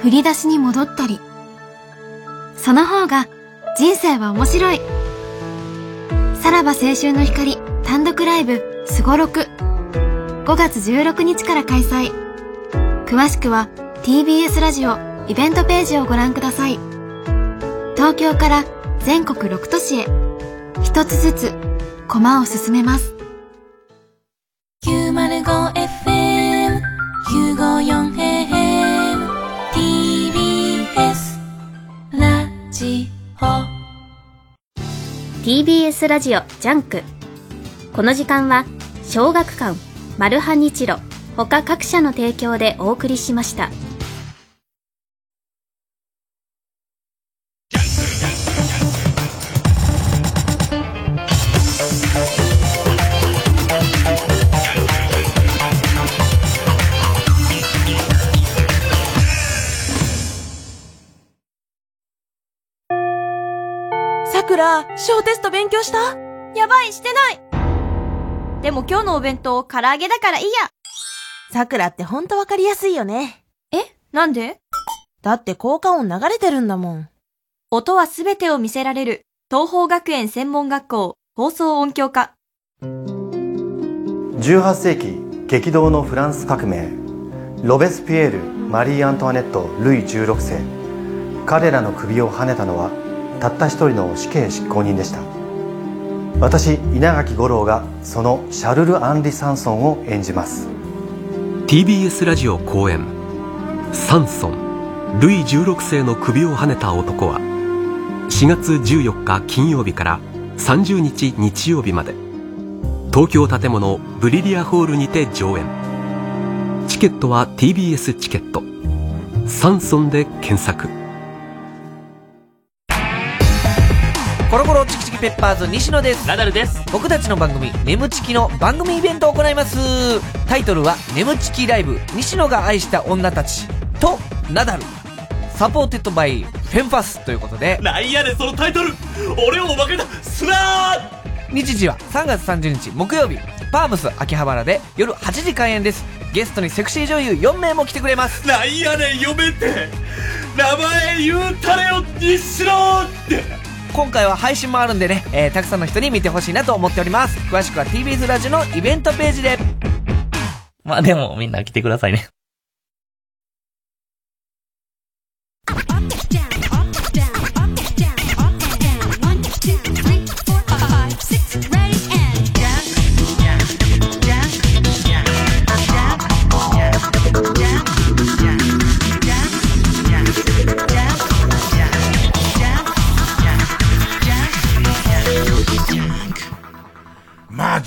振り出しに戻ったり、その方が人生は面白い。さらば青春の光単独ライブすごろく5月16日から開催。詳しくは TBS ラジオイベントページをご覧ください。東京から全国6都市へ一つずつ駒を進めます。FM 954AM TBS ラジオ TBS ラジオジャンクこの時間は小学館マルハニチロ他各社の提供でお送りしました。ら、小テスト勉強した？やばい、してないでも今日のお弁当、唐揚げだからいいや。桜ってほんとわかりやすいよね。え？なんで？だって効果音流れてるんだもん。音はすべてを見せられる、東方学園専門学校放送音響科。18世紀、激動のフランス革命。ロベスピエール、マリー・アントワネット、ルイ16世。彼らの首をはねたのはたった一人の死刑執行人でした。私稲垣吾郎がそのシャルル・アンリ・サンソンを演じます。TBS ラジオ公演「サンソンルイ16世の首をはねた男」は4月14日金曜日から30日日曜日まで東京建物ブリリアホールにて上演。チケットは TBS チケット「サンソン」で検索。コロコロチキチキペッパーズ西野です。ナダルです。僕たちの番組「眠チキ」の番組イベントを行います。タイトルは「眠チキライブ。西野が愛した女たち」とナダル。 supported by フェンファス。ということで。なんやねそのタイトル。俺をおまけにすな日時は3月30日木曜日。パームス秋葉原で夜8時開演です。ゲストにセクシー女優4名も来てくれます。なんやねん嫁って。名前言うたれよ西野って今回は配信もあるんでね、えー、たくさんの人に見てほしいなと思っております。詳しくは TBS ラジオのイベントページで。まあでもみんな来てくださいね。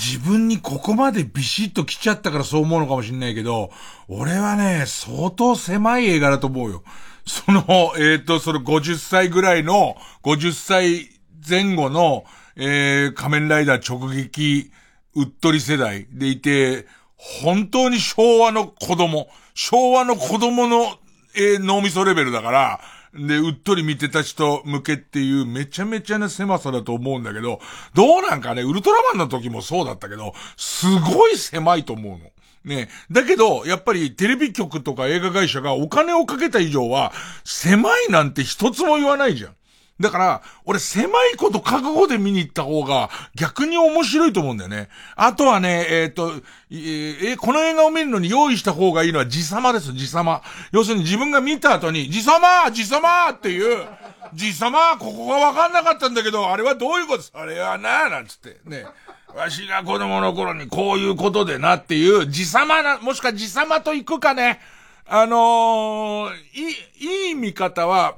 自分にここまでビシッと来ちゃったからそう思うのかもしんないけど、俺はね、相当狭い映画だと思うよ。その、えっ、ー、と、その50歳ぐらいの、50歳前後の、えー、仮面ライダー直撃、うっとり世代でいて、本当に昭和の子供、昭和の子供の、えー、脳みそレベルだから、で、うっとり見てた人向けっていうめちゃめちゃな狭さだと思うんだけど、どうなんかね、ウルトラマンの時もそうだったけど、すごい狭いと思うの。ね。だけど、やっぱりテレビ局とか映画会社がお金をかけた以上は、狭いなんて一つも言わないじゃん。だから、俺狭いこと覚悟で見に行った方が逆に面白いと思うんだよね。あとはね、えっ、ー、と、えー、この映画を見るのに用意した方がいいのは自様です、自様。要するに自分が見た後に、自様自様っていう、自様ここがわかんなかったんだけど、あれはどういうこと？あれはななんつって、ね。わしが子供の頃にこういうことでなっていう、自様な、もしくは自様と行くかね。あのー、いい、いい見方は、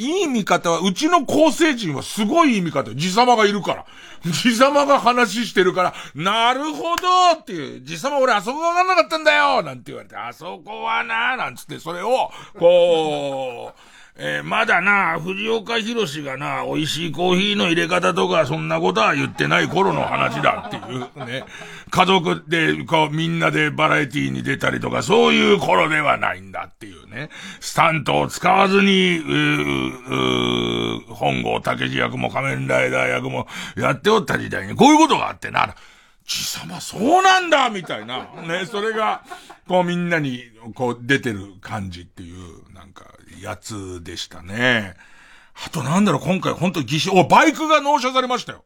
いい見方は、うちの構成陣はすごいいい見方。爺様がいるから。爺様が話してるから、なるほどっていう、爺様俺あそこわかんなかったんだよなんて言われて、あそこはななんつって、それを、こう、えー、まだな、藤岡弘がな、美味しいコーヒーの入れ方とか、そんなことは言ってない頃の話だっていうね。家族で、こう、みんなでバラエティーに出たりとか、そういう頃ではないんだっていうね。スタントを使わずに、うう本郷武役も仮面ライダー役もやっておった時代に、こういうことがあってな、貴様そうなんだみたいな。ね、それが、こうみんなに、こう出てる感じっていう、やつでしたね。あとなんだろう、今回本当に疑心、お、バイクが納車されましたよ。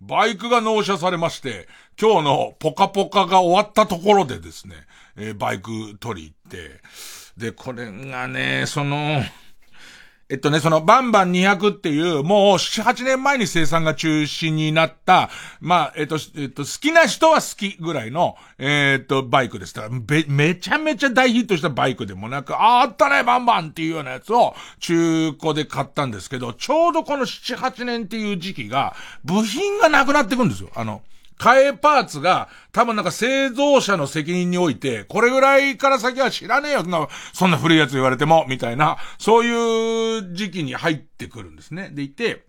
バイクが納車されまして、今日のポカポカが終わったところでですね、えー、バイク取り行って、で、これがね、その、えっとね、そのバンバン200っていう、もう7、8年前に生産が中止になった、まあ、えっと、えっと、好きな人は好きぐらいの、えっと、バイクですから、め、めちゃめちゃ大ヒットしたバイクでもなく、ああ、あったね、バンバンっていうようなやつを中古で買ったんですけど、ちょうどこの7、8年っていう時期が、部品がなくなってくんですよ。あの、替えパーツが、多分なんか製造者の責任において、これぐらいから先は知らねえよ、そんな、そんな古いやつ言われても、みたいな、そういう時期に入ってくるんですね。でいて、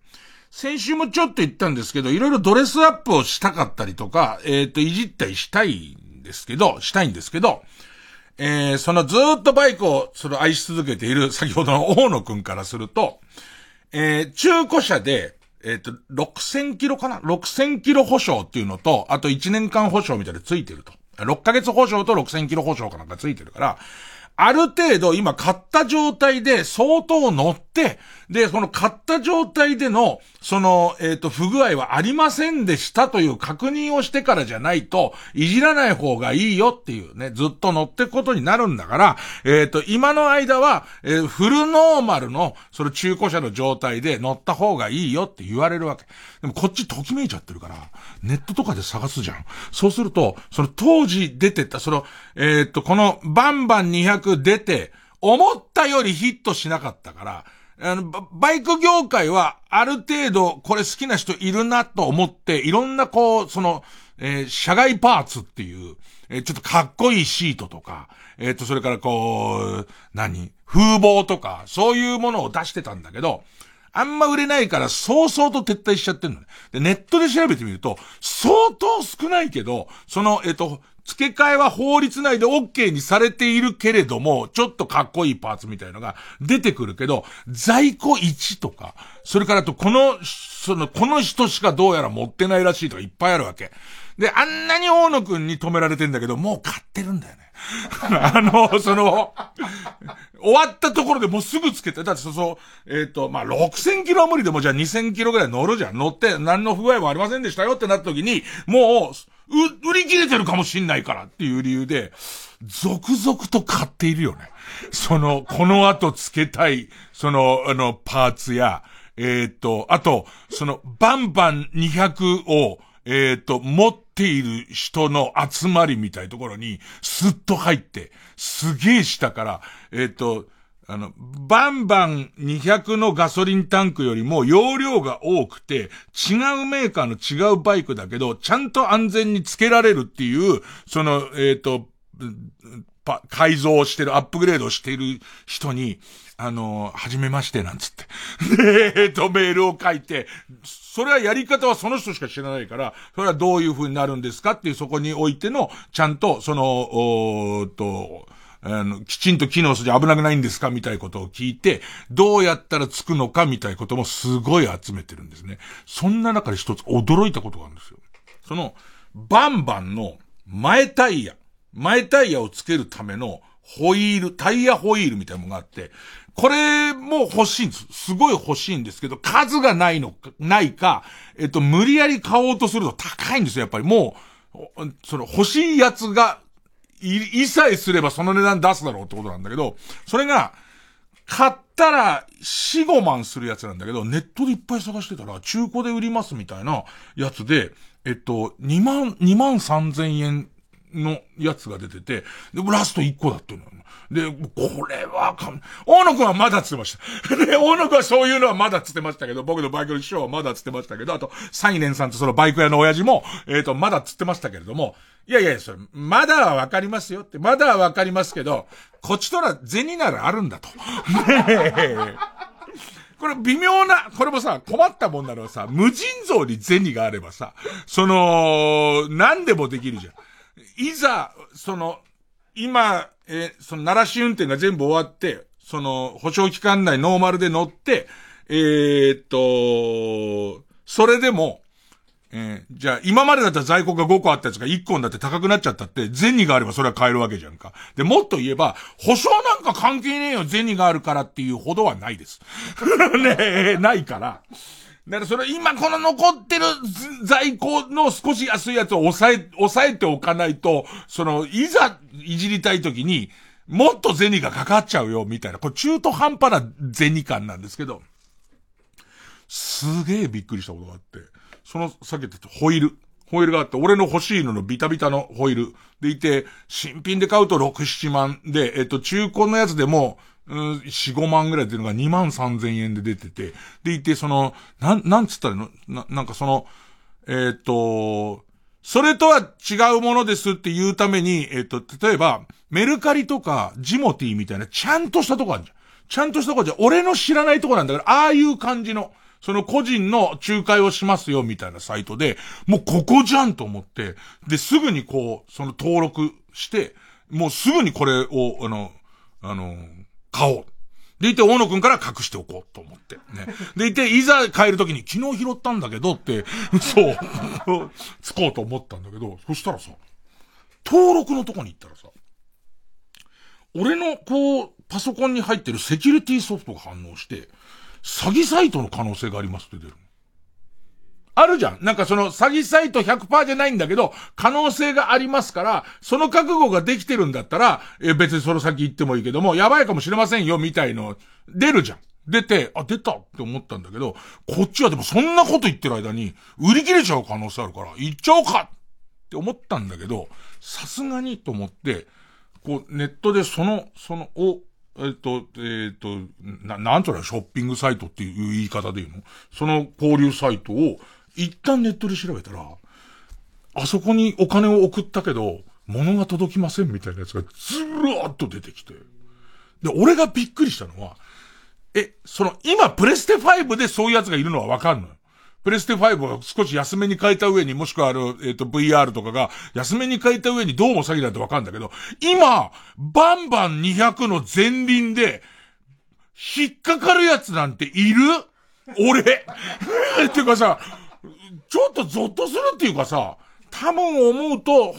先週もちょっと言ったんですけど、いろいろドレスアップをしたかったりとか、えっ、ー、と、いじったりしたいんですけど、したいんですけど、えー、そのずっとバイクを、その愛し続けている、先ほどの大野くんからすると、えー、中古車で、えっ、ー、と、6000キロかな ?6000 キロ保証っていうのと、あと1年間保証みたいでついてると。6ヶ月保証と6000キロ保証かなんかついてるから、ある程度今買った状態で相当乗って、で、その買った状態での、その、えっ、ー、と、不具合はありませんでしたという確認をしてからじゃないと、いじらない方がいいよっていうね、ずっと乗ってくことになるんだから、えっ、ー、と、今の間は、えー、フルノーマルの、その中古車の状態で乗った方がいいよって言われるわけ。でもこっちときめいちゃってるから、ネットとかで探すじゃん。そうすると、その当時出てた、その、えっ、と、このバンバン200出て、思ったよりヒットしなかったから、あの、バイク業界は、ある程度、これ好きな人いるなと思って、いろんなこう、その、えー、社外パーツっていう、えー、ちょっとかっこいいシートとか、えっ、ー、と、それからこう、何風貌とか、そういうものを出してたんだけど、あんま売れないから、そうそうと撤退しちゃってるのね。で、ネットで調べてみると、相当少ないけど、その、えっ、と、付け替えは法律内で OK にされているけれども、ちょっとかっこいいパーツみたいのが出てくるけど、在庫1とか、それからとこの、その、この人しかどうやら持ってないらしいとかいっぱいあるわけ。で、あんなに大野くんに止められてんだけど、もう買ってるんだよね。あの、その、終わったところでもうすぐつけて、だってそ、そう、えっ、ー、と、まあ、6000キロは無理でもじゃあ2000キロぐらい乗るじゃん。乗って何の不具合もありませんでしたよってなった時に、も、う、売り切れてるかもしんないからっていう理由で、続々と買っているよね。その、この後付けたい、その、あの、パーツや、えっ、ー、と、あと、その、バンバン200を、えっ、ー、と、持っている人の集まりみたいところに、スッと入って、すげえ下から、えっ、ー、と、あの、バンバン200のガソリンタンクよりも容量が多くて、違うメーカーの違うバイクだけど、ちゃんと安全につけられるっていう、その、えっ、と、パ改造してる、アップグレードしてる人に、あの、はじめまして、なんつって。で、えっと、メールを書いて、それはやり方はその人しか知らないから、それはどういう風になるんですかっていうそこにおいての、ちゃんと、その、おーっと、あの、きちんと機能して危なくないんですか？みたいなことを聞いて、どうやったらつくのかみたいなこともすごい集めてるんですね。そんな中で一つ驚いたことがあるんですよ。その、バンバンの前タイヤ、前タイヤをつけるためのホイール、タイヤホイールみたいなものがあって、これも欲しいんです。すごい欲しいんですけど、数がないのか、ないか、えっと、無理やり買おうとすると高いんですよ、やっぱり。もう、その欲しいやつが、い、いさえすればその値段出すだろうってことなんだけど、それが、買ったら4、5万するやつなんだけど、ネットでいっぱい探してたら、中古で売りますみたいなやつで、えっと、2万、2万3千円のやつが出てて、で、ラスト1個だったのよ。で、これはかん、大野くんはまだつってました。で、大野くんはそういうのはまだつってましたけど、僕のバイクの師匠はまだつってましたけど、あと、サイネンさんとそのバイク屋の親父も、えっ、と、まだつってましたけれども、いやいや、それ、まだはわかりますよって、まだはわかりますけど、こっちとら銭ならあるんだと。ね えこれ微妙な、これもさ、困ったもんなのはさ、無尽蔵に銭があればさ、その、何でもできるじゃん。いざ、その、今、えーその、鳴らし運転が全部終わって、その、保証期間内ノーマルで乗って、えーっと、それでも、えーじゃあ、今までだったら在庫が5個あったやつが1個になって高くなっちゃったって、銭があればそれは買えるわけじゃんか。で、もっと言えば、保証なんか関係ねえよ、銭があるからっていうほどはないです。ねえ、ないから。だからそれ今この残ってる在庫の少し安いやつを抑え、抑えておかないと、その、いざいじりたい時に、もっと銭がかかっちゃうよ、みたいな。これ中途半端な銭感なんですけど、すげえびっくりしたことがあって、その、さっき言ったホイール。ホイールがあって、俺の欲しいののビタビタのホイール。でいて、新品で買うと6、7万。で、えっと、中古のやつでも、うん、4、5万ぐらいっていうのが2万3千円で出てて、でいて、その、なん、なんつったらの？な、なんかその、えっと、それとは違うものですって言うために、えっと、例えば、メルカリとか、ジモティみたいな、ちゃんとしたとこあるじゃん。ちゃんとしたとこじゃん、俺の知らないとこなんだから、ああいう感じの、その個人の仲介をしますよ、みたいなサイトで、もうここじゃんと思って、で、すぐにこう、その登録して、もうすぐにこれを、あの、あの、買おう。でいて、大野くんから隠しておこうと思って。ね。でいて、いざ帰るときに、昨日拾ったんだけどって、そう、つこうと思ったんだけど、そしたらさ、登録のとこに行ったらさ、俺のこう、パソコンに入ってるセキュリティソフトが反応して、詐欺サイトの可能性がありますって出る。あるじゃん。なんかその詐欺サイト100%じゃないんだけど、可能性がありますから、その覚悟ができてるんだったら、え別にその先行ってもいいけども、やばいかもしれませんよ、みたいの、出るじゃん。出て、あ、出たって思ったんだけど、こっちはでもそんなこと言ってる間に、売り切れちゃう可能性あるから、行っちゃおうかって思ったんだけど、さすがにと思って、こう、ネットでその、その、お、えっと、えっと、な、なんとらショッピングサイトっていう言い方でいいの？その交流サイトを、一旦ネットで調べたら、あそこにお金を送ったけど、物が届きませんみたいなやつがずらーっと出てきて。で、俺がびっくりしたのは、え、その、今プレステ5でそういうやつがいるのはわかんの？よ。プレステ5を少し安めに変えた上に、もしくはあの、えっ、と、VR とかが安めに変えた上にどうも詐欺だってわかるんだけど、今、バンバン200の前輪で、引っかかるやつなんている？俺 っていうかさ、ちょっとゾッとするっていうかさ、多分思うと、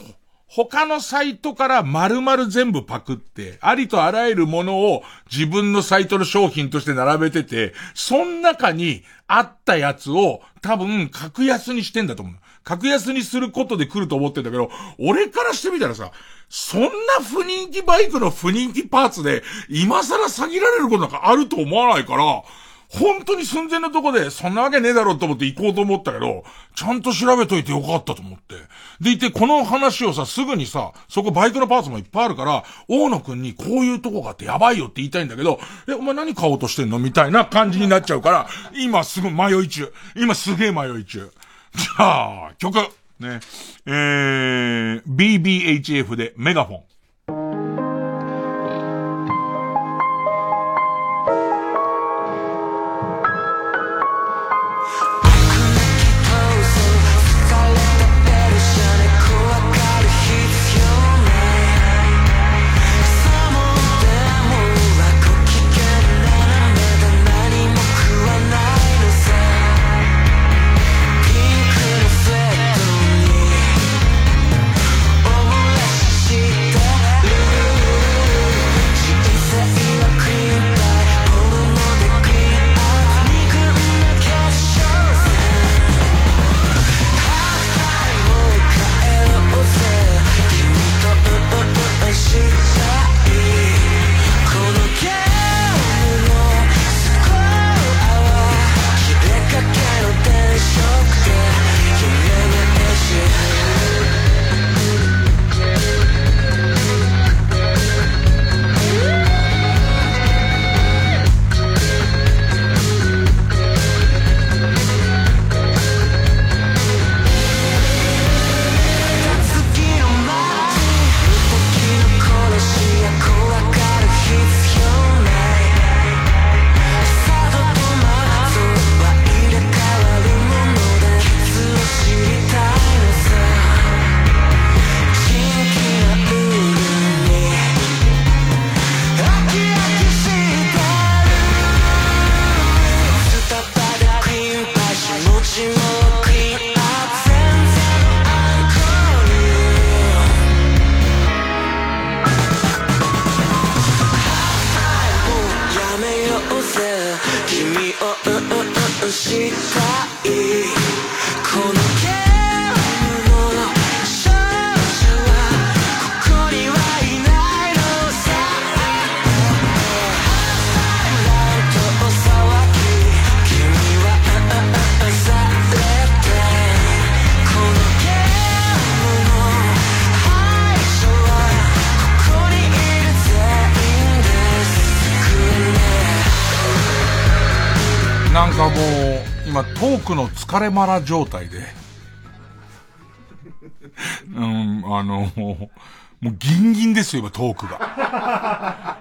他のサイトから丸々全部パクって、ありとあらゆるものを自分のサイトの商品として並べてて、その中にあったやつを多分格安にしてんだと思う。格安にすることで来ると思ってんだけど、俺からしてみたらさ、そんな不人気バイクの不人気パーツで、今更詐欺られることなんかあると思わないから、本当に寸前のとこで、そんなわけねえだろうと思って行こうと思ったけど、ちゃんと調べといてよかったと思って。でいて、この話をさ、すぐにさ、そこバイクのパーツもいっぱいあるから、大野くんにこういうとこがあってやばいよって言いたいんだけど、え、お前何買おうとしてんの？みたいな感じになっちゃうから、今すぐ迷い中。今すげえ迷い中。じゃあ、曲。ね。えー、BBHF でメガフォン。僕の疲れマラ状態で、うん、あの、もう、もうギンギンですよ、今トークが。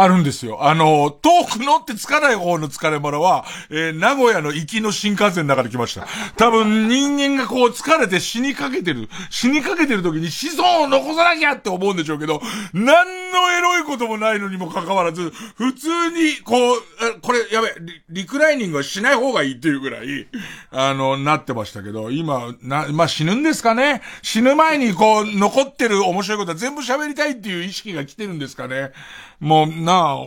あるんですよ。あの、遠く乗ってつかない方の疲れ腹は、えー、名古屋の行きの新幹線の中で来ました。多分人間がこう疲れて死にかけてる、死にかけてる時に子孫を残さなきゃって思うんでしょうけど、何のエロいこともないのにもかかわらず、普通にこう、これやべ、リリクライニングはしない方がいいっていうぐらい、あの、なってましたけど、今、な、まあ、死ぬんですかね？死ぬ前にこう、残ってる面白いことは全部喋りたいっていう意識が来てるんですかね？もう、なあ、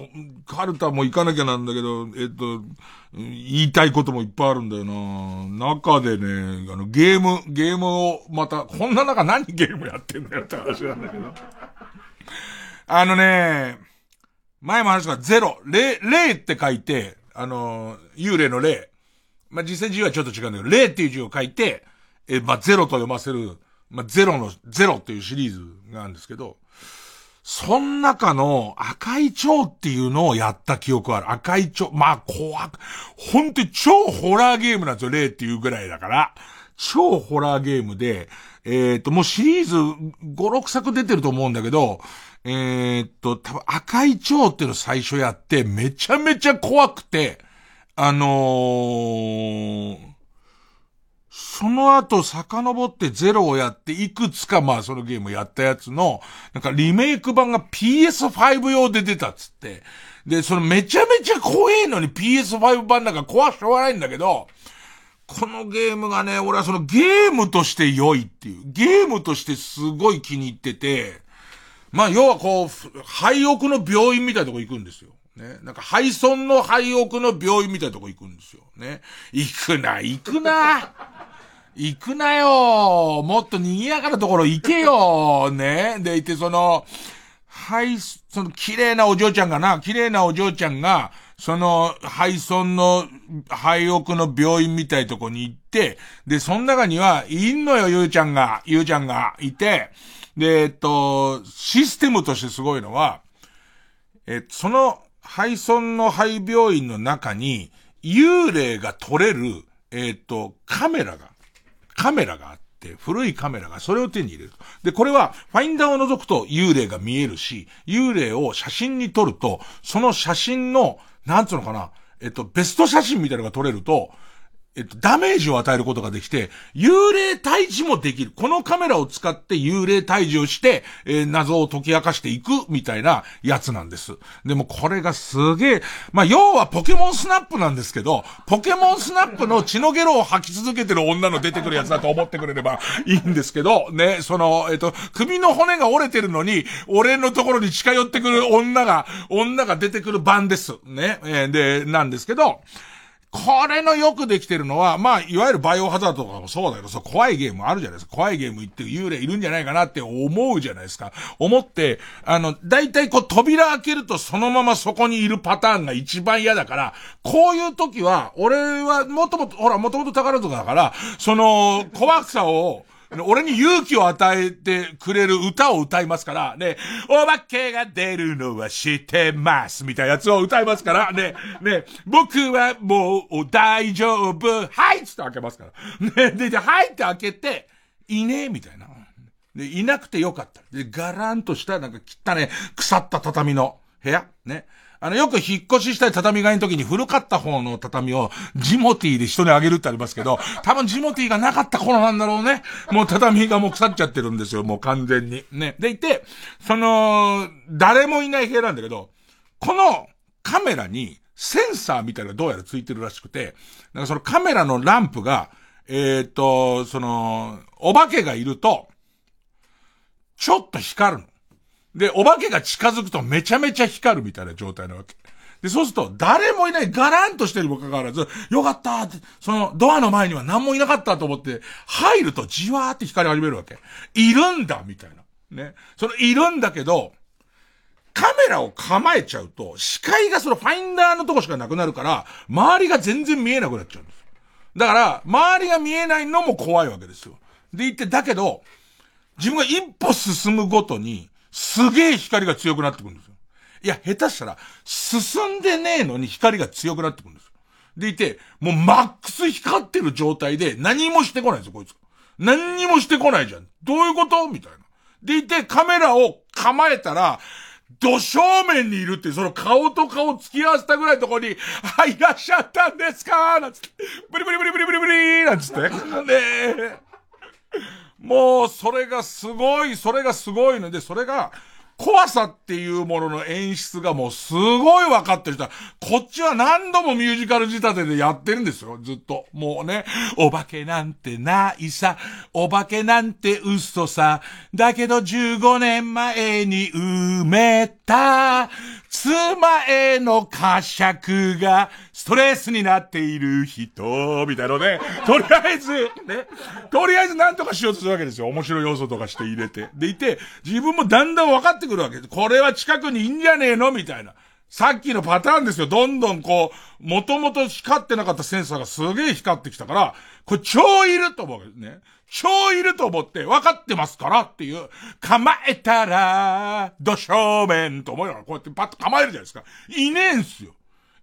カルタも行かなきゃなんだけど、えっと、言いたいこともいっぱいあるんだよな中でね、あの、ゲーム、ゲームをまた、こんな中何ゲームやってんだよって話なんだけど。あのね、前も話したゼロ、霊、霊って書いて、あの、幽霊の霊。まあ、実際字はちょっと違うんだけど、霊っていう字を書いて、え、まあ、ゼロと読ませる、まあ、ゼロの、ゼロっていうシリーズがあるんですけど、その中の赤い蝶っていうのをやった記憶ある。赤い蝶。まあ、怖く、本当に超ホラーゲームなんですよ、例っていうぐらいだから。超ホラーゲームで、えっ、ー、と、もうシリーズ5、6作出てると思うんだけど、えっ、ー、と、多分赤い蝶っていうの最初やって、めちゃめちゃ怖くて、あのー、その後遡ってゼロをやっていくつかまあそのゲームやったやつの、なんかリメイク版が PS5 用で出たっつって。で、そのめちゃめちゃ怖えのに PS5 版なんか怖しょうがないんだけど、このゲームがね、俺はそのゲームとして良いっていう、ゲームとしてすごい気に入ってて、まあ要はこう、廃屋の病院みたいなとこ行くんですよ。ね。なんか廃村の廃屋の病院みたいなとこ行くんですよ。ね。行くな、行くな。行くなよもっと賑やかなところ行けよね。で、いてその、はい、その綺麗なお嬢ちゃんがな、綺麗なお嬢ちゃんが、その、廃村の、廃屋の病院みたいとこに行って、で、その中には、いんのよ、ゆうちゃんが、ゆうちゃんがいて、で、えっと、システムとしてすごいのは、え、その、廃村の廃病院の中に、幽霊が撮れる、えっと、カメラが、カメラがあって、古いカメラがそれを手に入れる。で、これは、ファインダーを覗くと幽霊が見えるし、幽霊を写真に撮ると、その写真の、なんつうのかな、えっと、ベスト写真みたいなのが撮れると、えっと、ダメージを与えることができて、幽霊退治もできる。このカメラを使って幽霊退治をして、えー、謎を解き明かしていくみたいなやつなんです。でもこれがすげえ、まあ、要はポケモンスナップなんですけど、ポケモンスナップの血のゲロを吐き続けてる女の出てくるやつだと思ってくれればいいんですけど、ね、その、えっと、首の骨が折れてるのに、俺のところに近寄ってくる女が、女が出てくる版です。ね、えー、で、なんですけど、これのよくできてるのは、まあ、いわゆるバイオハザードとかもそうだけど、そう怖いゲームあるじゃないですか。怖いゲーム行って幽霊いるんじゃないかなって思うじゃないですか。思って、あの、大体こう扉開けるとそのままそこにいるパターンが一番嫌だから、こういう時は、俺はもともと、ほら、もともと宝塚だから、その、怖さを、俺に勇気を与えてくれる歌を歌いますから、ね、お化けが出るのは知ってます、みたいなやつを歌いますから、ね、ね、僕はもう大丈夫、はいっつって開けますから。ね、で、で、はいって開けて、いねえ、みたいな。で、いなくてよかった。で、ガランとした、なんか汚ね、腐った畳の部屋ね。あの、よく引っ越ししたい畳替えの時に古かった方の畳をジモティーで人にあげるってありますけど、多分ジモティーがなかった頃なんだろうね。もう畳がもう腐っちゃってるんですよ、もう完全に。ね。でいて、その、誰もいない部屋なんだけど、このカメラにセンサーみたいなどうやらついてるらしくて、なんかそのカメラのランプが、えっ、と、その、お化けがいると、ちょっと光るの。で、お化けが近づくとめちゃめちゃ光るみたいな状態なわけ。で、そうすると、誰もいない、ガランとしてるにもかかわらず、よかったって、その、ドアの前には何もいなかったと思って、入るとじわーって光り始めるわけ。いるんだみたいな。ね。その、いるんだけど、カメラを構えちゃうと、視界がそのファインダーのとこしかなくなるから、周りが全然見えなくなっちゃうんです。だから、周りが見えないのも怖いわけですよ。で言って、だけど、自分が一歩進むごとに、すげえ光が強くなってくるんですよ。いや、下手したら、進んでねえのに光が強くなってくるんですよ。でいて、もうマックス光ってる状態で何もしてこないんですよ、こいつ。何にもしてこないじゃん。どういうこと？みたいな。でいて、カメラを構えたら、土正面にいるって、その顔と顔突き合わせたぐらいのとこに、あ、いらっしゃったんですか？なんつって、ブリブリブリブリブリブリなんつって。ねえ。もう、それがすごい、それがすごいの。で、それが、怖さっていうものの演出がもうすごい分かってる人は、こっちは何度もミュージカル仕立てでやってるんですよ、ずっと。もうね、お化けなんてないさ、お化けなんて嘘さ、だけど15年前に埋めた、妻への呵責がストレスになっている人、みたいなね。とりあえず、ね。とりあえず何とかしようとするわけですよ。面白い要素とかして入れて。でいて、自分もだんだん分かってくるわけです。これは近くにいいんじゃねえのみたいな。さっきのパターンですよ。どんどんこう、もともと光ってなかったセンサーがすげえ光ってきたから、これ超いると思うわけですね。超いると思って分かってますからっていう、構えたら、土正面と思いながらこうやってパッと構えるじゃないですか。いねえんすよ。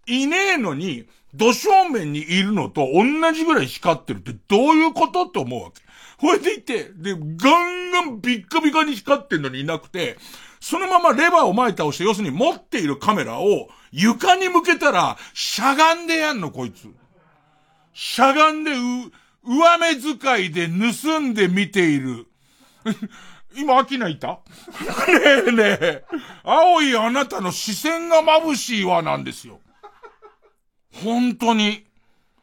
いねえのに、土正面にいるのと同じぐらい光ってるってどういうことって思うわけ。これでいて、で、ガンガンビッカビカに光ってんのにいなくて、そのままレバーを前倒して、要するに持っているカメラを床に向けたら、しゃがんでやんの、こいつ。しゃがんで、う、上目遣いで盗んで見ている。今、アキナいた？ねえねえ。青いあなたの視線が眩しいわなんですよ。本当に。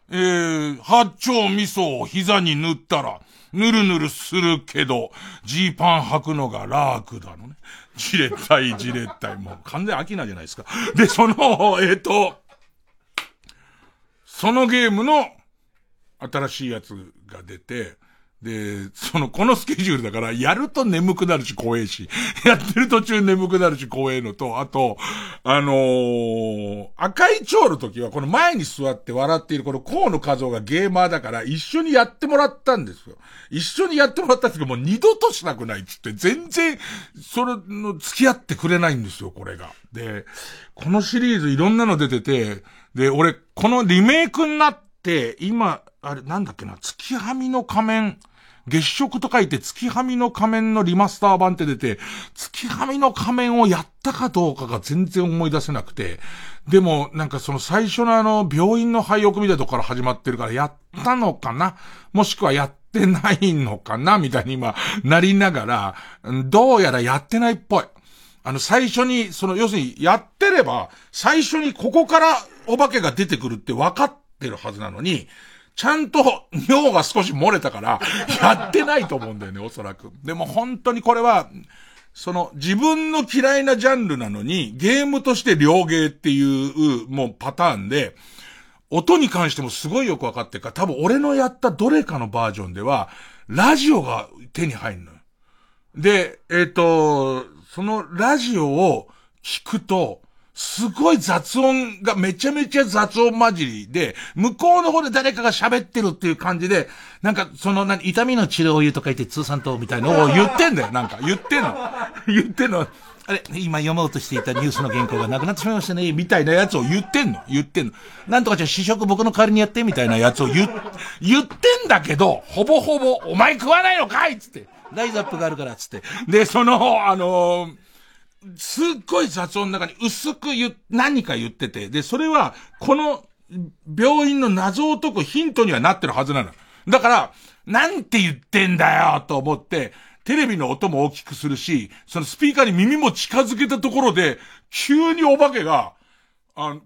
えー、八丁味噌を膝に塗ったら、ぬるぬるするけど、ジーパン履くのが楽だのね。じれったい、じれったい。もう完全アキナじゃないですか。で、その、えっ、ー、と、そのゲームの新しいやつが出て、で、その、このスケジュールだから、やると眠くなるし怖えし、やってる途中眠くなるし怖えのと、あと、あのー、赤い蝶の時は、この前に座って笑っているこの河野和夫がゲーマーだから、一緒にやってもらったんですよ。一緒にやってもらったんですけど、もう二度としたくないっつって、全然、それの付き合ってくれないんですよ、これが。で、このシリーズいろんなの出てて、で、俺、このリメイクになって、今、あれ、なんだっけな、月はみの仮面、月食と書いて月はみの仮面のリマスター版って出て、月はみの仮面をやったかどうかが全然思い出せなくて、でもなんかその最初のあの病院の廃屋みたいなとこから始まってるからやったのかな？もしくはやってないのかな？みたいに今なりながら、どうやらやってないっぽい。あの最初に、その要するにやってれば、最初にここからお化けが出てくるって分かっててるはずなのに、ちゃんと尿が少し漏れたから、やってないと思うんだよね、おそらく。でも本当にこれは、その自分の嫌いなジャンルなのに、ゲームとして両芸っていうもうパターンで、音に関してもすごいよくわかってるから、多分俺のやったどれかのバージョンでは、ラジオが手に入るのよ。で、えっ、ー、と、そのラジオを聞くと、すごい雑音がめちゃめちゃ雑音混じりで、向こうの方で誰かが喋ってるっていう感じで、なんかその何、痛みの治療湯とか言って通産とみたいのを 言ってんだよ、なんか。言ってんの。言ってんの。あれ、今読もうとしていたニュースの原稿がなくなってしまいましたね、みたいなやつを言ってんの。言ってんの。なんとかじゃ試食僕の代わりにやって、みたいなやつを言、言ってんだけど、ほぼほぼ、お前食わないのかいつって。ライズアップがあるから、つって。で、その、あのーすっごい雑音の中に薄く言、何か言ってて、で、それは、この病院の謎を解くヒントにはなってるはずなの。だから、なんて言ってんだよと思って、テレビの音も大きくするし、そのスピーカーに耳も近づけたところで、急にお化けが、あ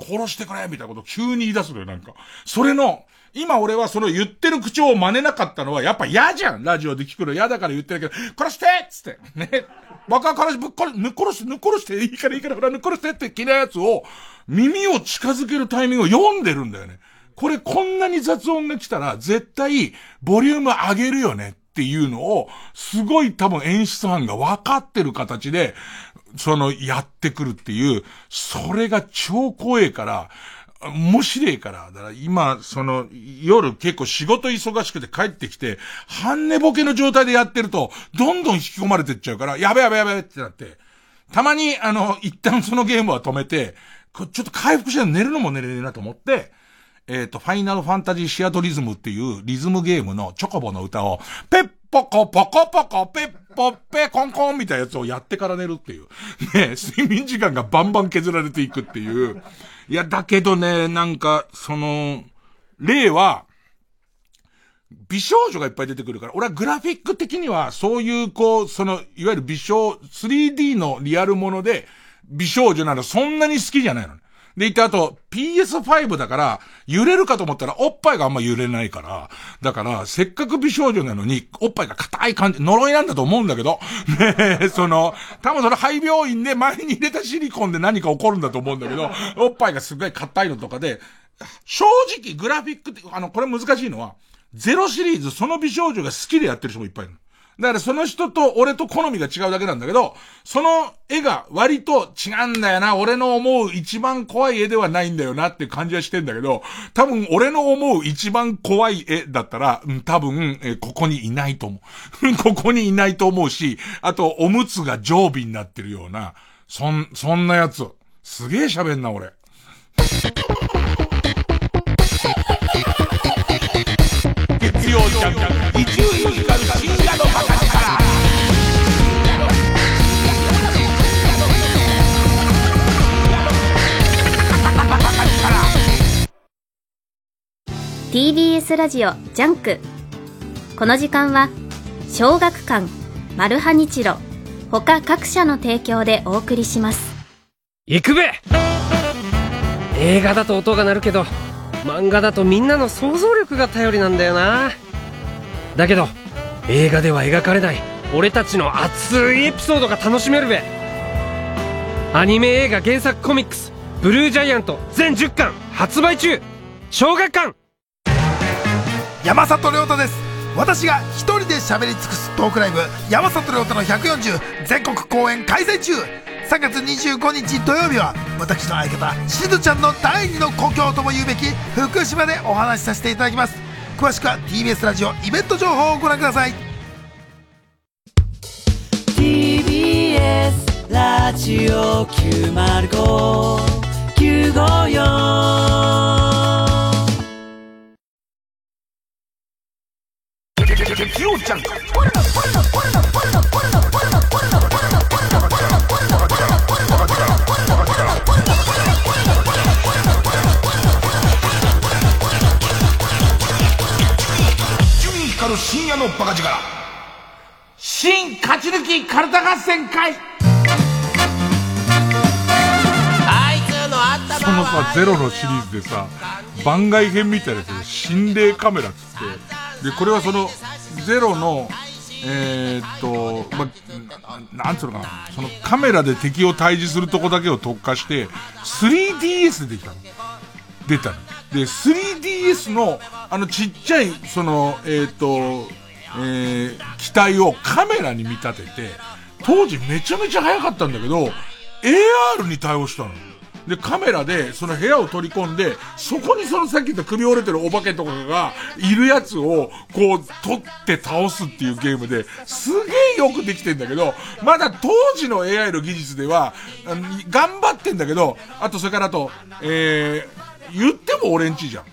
殺してくれみたいなことを急に言い出すのよ、なんか。それの、今俺はその言ってる口調を真似なかったのは、やっぱ嫌じゃんラジオで聞くの嫌だから言ってるけど、殺してっつって。ね。バカ殺し、ぶっ殺し、ぬ殺して、ぬ殺して、いいからいいから、ほら、ぬっ殺してって嫌いやつを、耳を近づけるタイミングを読んでるんだよね。これこんなに雑音が来たら、絶対、ボリューム上げるよねっていうのを、すごい多分演出班が分かってる形で、その、やってくるっていう、それが超怖えから、面白いから。だから今、その、夜結構仕事忙しくて帰ってきて、半寝ぼけの状態でやってると、どんどん引き込まれてっちゃうから、やべやべやべってなって、たまに、あの、一旦そのゲームは止めて、ちょっと回復して寝るのも寝れねえなと思って、えっ、ー、と、ファイナルファンタジーシアトリズムっていうリズムゲームのチョコボの歌を、ペッポコポコポコペッポッペコンコンみたいなやつをやってから寝るっていう。ね、睡眠時間がバンバン削られていくっていう。いや、だけどね、なんか、その、例は、美少女がいっぱい出てくるから、俺はグラフィック的には、そういう、こう、その、いわゆる美少、3D のリアルもので、美少女ならそんなに好きじゃないの。で、いて、あと、PS5 だから、揺れるかと思ったら、おっぱいがあんま揺れないから、だから、せっかく美少女なのに、おっぱいが硬い感じ、呪いなんだと思うんだけど、ねえその、多分その肺病院で前に入れたシリコンで何か起こるんだと思うんだけど、おっぱいがすごい硬いのとかで、正直グラフィックって、あの、これ難しいのは、ゼロシリーズ、その美少女が好きでやってる人もいっぱいいる。だからその人と俺と好みが違うだけなんだけど、その絵が割と違うんだよな。俺の思う一番怖い絵ではないんだよなって感じはしてんだけど、多分俺の思う一番怖い絵だったら、うん、多分、えここにいないと思う。ここにいないと思うし、あとおむつが常備になってるような、そん、そんなやつ。すげえ喋んな俺。TBS ラジオジャンクこの時間は小学館マルハニチロ他各社の提供でお送りします。行くべ!映画だと音が鳴るけど漫画だとみんなの想像力が頼りなんだよな。だけど映画では描かれない俺たちの熱いエピソードが楽しめるべ。アニメ映画原作コミックス「ブルージャイアント」全10巻発売中。小学館!山里亮太です。私が一人で喋り尽くすトークライブ山里亮太の140全国公演開催中。3月25日土曜日は私の相方しずちゃんの第二の故郷とも言うべき福島でお話しさせていただきます。詳しくは TBS ラジオイベント情報をご覧ください。TBS ラジオ905 954 the confusion. 深夜のバカ力新勝ち抜きカルタ合戦会そのさゼロのシリーズでさ番外編みたいなやつで心霊カメラっつってで、これはその、ゼロの、えー、っと、ま、なんつうのかな、そのカメラで敵を退治するとこだけを特化して、3DS でできたの。出たの。で、3DS の、あのちっちゃい、その、えー、っと、えー、機体をカメラに見立てて、当時めちゃめちゃ早かったんだけど、AR に対応したの。で、カメラで、その部屋を取り込んで、そこにそのさっき言った首折れてるお化けとかが、いるやつを、こう、取って倒すっていうゲームで、すげえよくできてんだけど、まだ当時の AI の技術では、頑張ってんだけど、あとそれからあと、えー、言っても俺んちじゃん。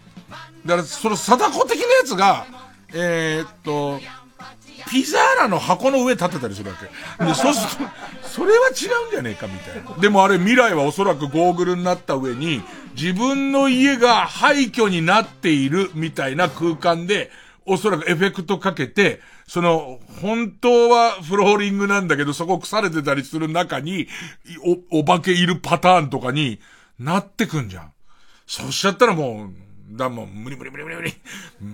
だから、その貞子的なやつが、えー、っと、ピザーラの箱の上立てたりするわけ。で、そうすると、それは違うんじゃねえかみたいな。でもあれ未来はおそらくゴーグルになった上に、自分の家が廃墟になっているみたいな空間で、おそらくエフェクトかけて、その、本当はフローリングなんだけど、そこ腐れてたりする中に、お、お化けいるパターンとかになってくんじゃん。そうしちゃったらもう、だ、もん、無理無理無理無理無理。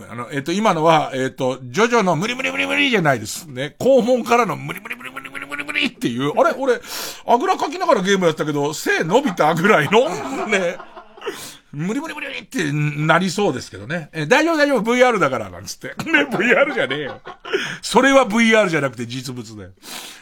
あの、えっ、と、今のは、えっ、と、ジョジョの無理無理無理無理じゃないです。ね。肛門からの無理無理無理無理無理無理無理っていう、あれ？俺、あぐらかきながらゲームやったけど、背伸びたぐらいの、ね。無理無理無理無理ってなりそうですけどね。え、大丈夫大丈夫 VR だから、なんつって。ね、VR じゃねえよ。それは VR じゃなくて実物だよ。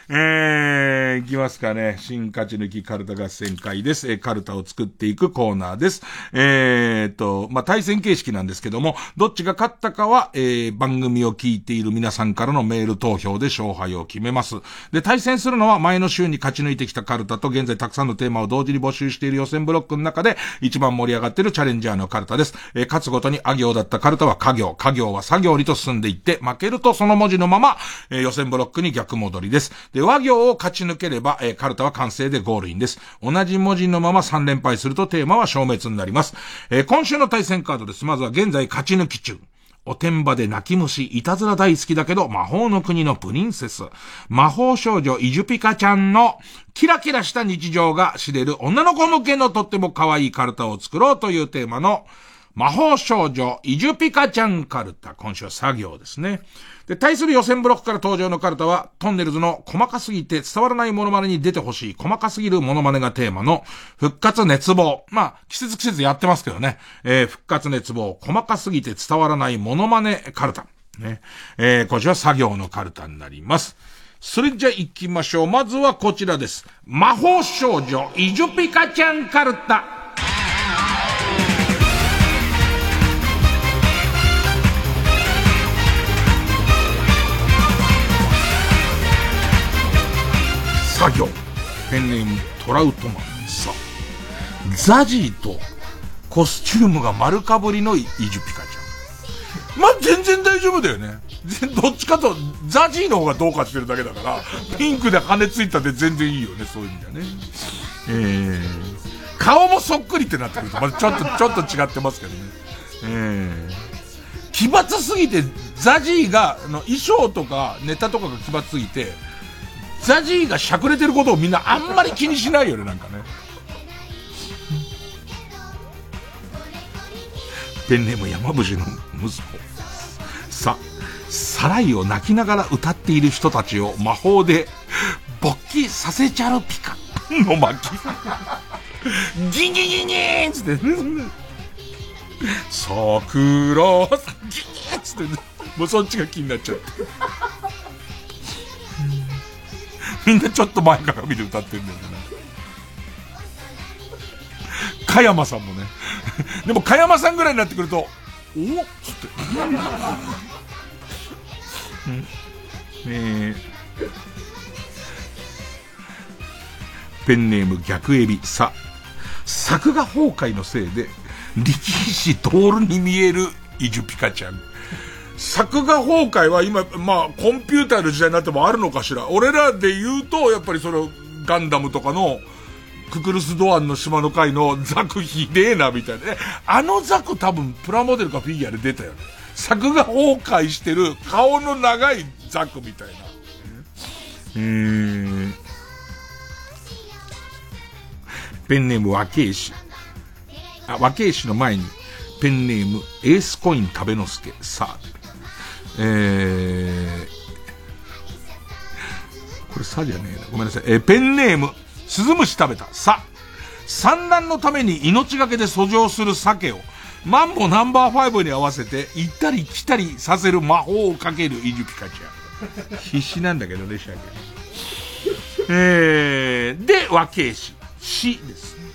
えー、いきますかね。新勝ち抜きカルタ合戦会です。えー、カルタを作っていくコーナーです。えーと、まあ、対戦形式なんですけども、どっちが勝ったかは、えー、番組を聞いている皆さんからのメール投票で勝敗を決めます。で、対戦するのは前の週に勝ち抜いてきたカルタと現在たくさんのテーマを同時に募集している予選ブロックの中で一番盛り上がっているチャレンジャーのカルタです。えー、勝つごとにあ行だったカルタは家業、家業は作業にと進んでいって、負けるとその文字のまま、えー、予選ブロックに逆戻りです。で、和行を勝ち抜ければ、えー、カルタは完成でゴールインです。同じ文字のまま3連敗するとテーマは消滅になります。えー、今週の対戦カードです。まずは現在勝ち抜き中。おてんばで泣き虫、いたずら大好きだけど、魔法の国のプリンセス。魔法少女イジュピカちゃんの、キラキラした日常が知れる女の子向けのとっても可愛いカルタを作ろうというテーマの、魔法少女イジュピカちゃんカルタ。今週は作業ですね。で、対する予選ブロックから登場のカルタは、トンネルズの細かすぎて伝わらないモノマネに出てほしい細かすぎるモノマネがテーマの、復活熱望。まあ、季節季節やってますけどね。えー、復活熱望。細かすぎて伝わらないモノマネカルタ。ね。えー、今週は作業のカルタになります。それじゃ行きましょう。まずはこちらです。魔法少女、イジュピカちゃんカルタ。作業。ペンネームトラウトマンさ。ザジーとコスチュームが丸かぶりのイジュピカちゃん。まあ、全然大丈夫だよね。どっちかと、ザジーの方がどうかしてるだけだから、ピンクで羽ついたで全然いいよね、そういう意味ではね。えー、顔もそっくりってなってくると、まだちょっと、ちょっと違ってますけどね。えー、奇抜すぎて、ザジーが、あの、衣装とかネタとかが奇抜すぎて、ザジーがしゃくれてることをみんなあんまり気にしないよね、なんかね。ペンネーム山伏の息子。さ、サライを泣きながら歌っている人たちを魔法で勃起させちゃうピカの巻。ギンギンギンギーンつって、桜、ギンギーつって、もうそっちが気になっちゃって。みんなちょっと前から見て歌ってるんだよね。加山さんもね。でも加山さんぐらいになってくると、おっつって。うん、ねえ。ペンネーム逆エビ、さ。作画崩壊のせいで、力士徹に見えるイジュピカちゃん。作画崩壊は今、まあ、コンピューターの時代になってもあるのかしら。俺らで言うと、やっぱりその、ガンダムとかの、ククルスドアンの島の回のザクひでえな、みたいな。あのザク多分プラモデルかフィギュアで出たよね。作画崩壊してる顔の長いザクみたいな。うーん。ペンネーム和慶氏。あ、和慶氏の前に、ペンネームエースコイン食べのすけ。さあ、えー、これさじゃねえな。ごめんなさい。えー、ペンネーム、スズムシ食べた。さ。産卵のために命がけで遡上する鮭を、マンボナンバーファイブに合わせて、行ったり来たりさせる魔法をかけるイジュピカちゃん。必死なんだけどね、シャケ。えー、で、和慶氏。死ですね。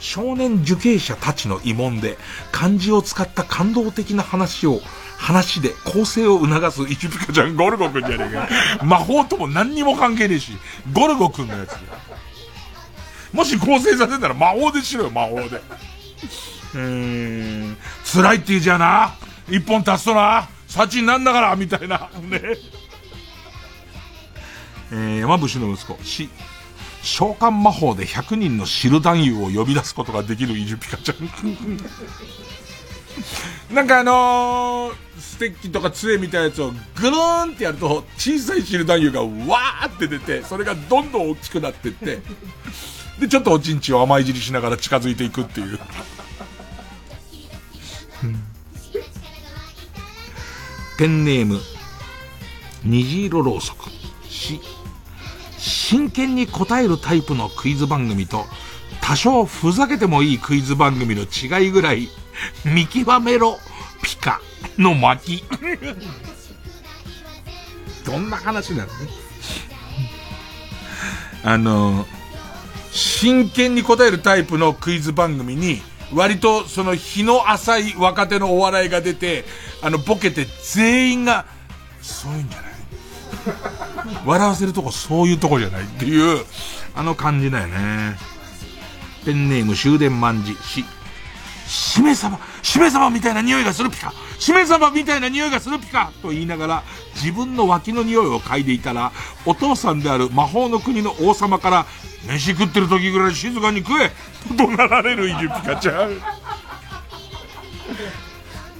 少年受刑者たちの慰問で漢字を使った感動的な話を、話で構成を促すイチピカちゃんゴルゴくんじゃねえか。魔法とも何にも関係ねえし、ゴルゴくんのやつもし構成させたら魔法でしろよ、魔法で。うーん、辛いって言うじゃな。一本足すとな、幸になんだから、みたいな。ね。えー、山伏の息子、死。召喚魔法で100人の汁男優を呼び出すことができるイジュピカちゃん。なんかあのー、ステッキとか杖みたいなやつをぐるーんってやると、小さい汁男優がわーって出て、それがどんどん大きくなってって、で、ちょっとおちんちを甘い尻しながら近づいていくっていう。ペンネーム、虹色ろうそく。し、真剣に答えるタイプのクイズ番組と、多少ふざけてもいいクイズ番組の違いぐらい、見極めろ、ピカの巻。どんな話なのね。あの、真剣に答えるタイプのクイズ番組に、割とその日の浅い若手のお笑いが出て、あの、ボケて全員が、そういうんじゃない笑わせるとこそういうとこじゃないっていう、あの感じだよね。ペンネーム終電万事、し、しめ様、しめ様みたいな匂いがするピカしめ様みたいな匂いがするピカと言いながら、自分の脇の匂いを嗅いでいたら、お父さんである魔法の国の王様から、飯食ってる時ぐらい静かに食えと怒鳴られるイジュピカちゃん。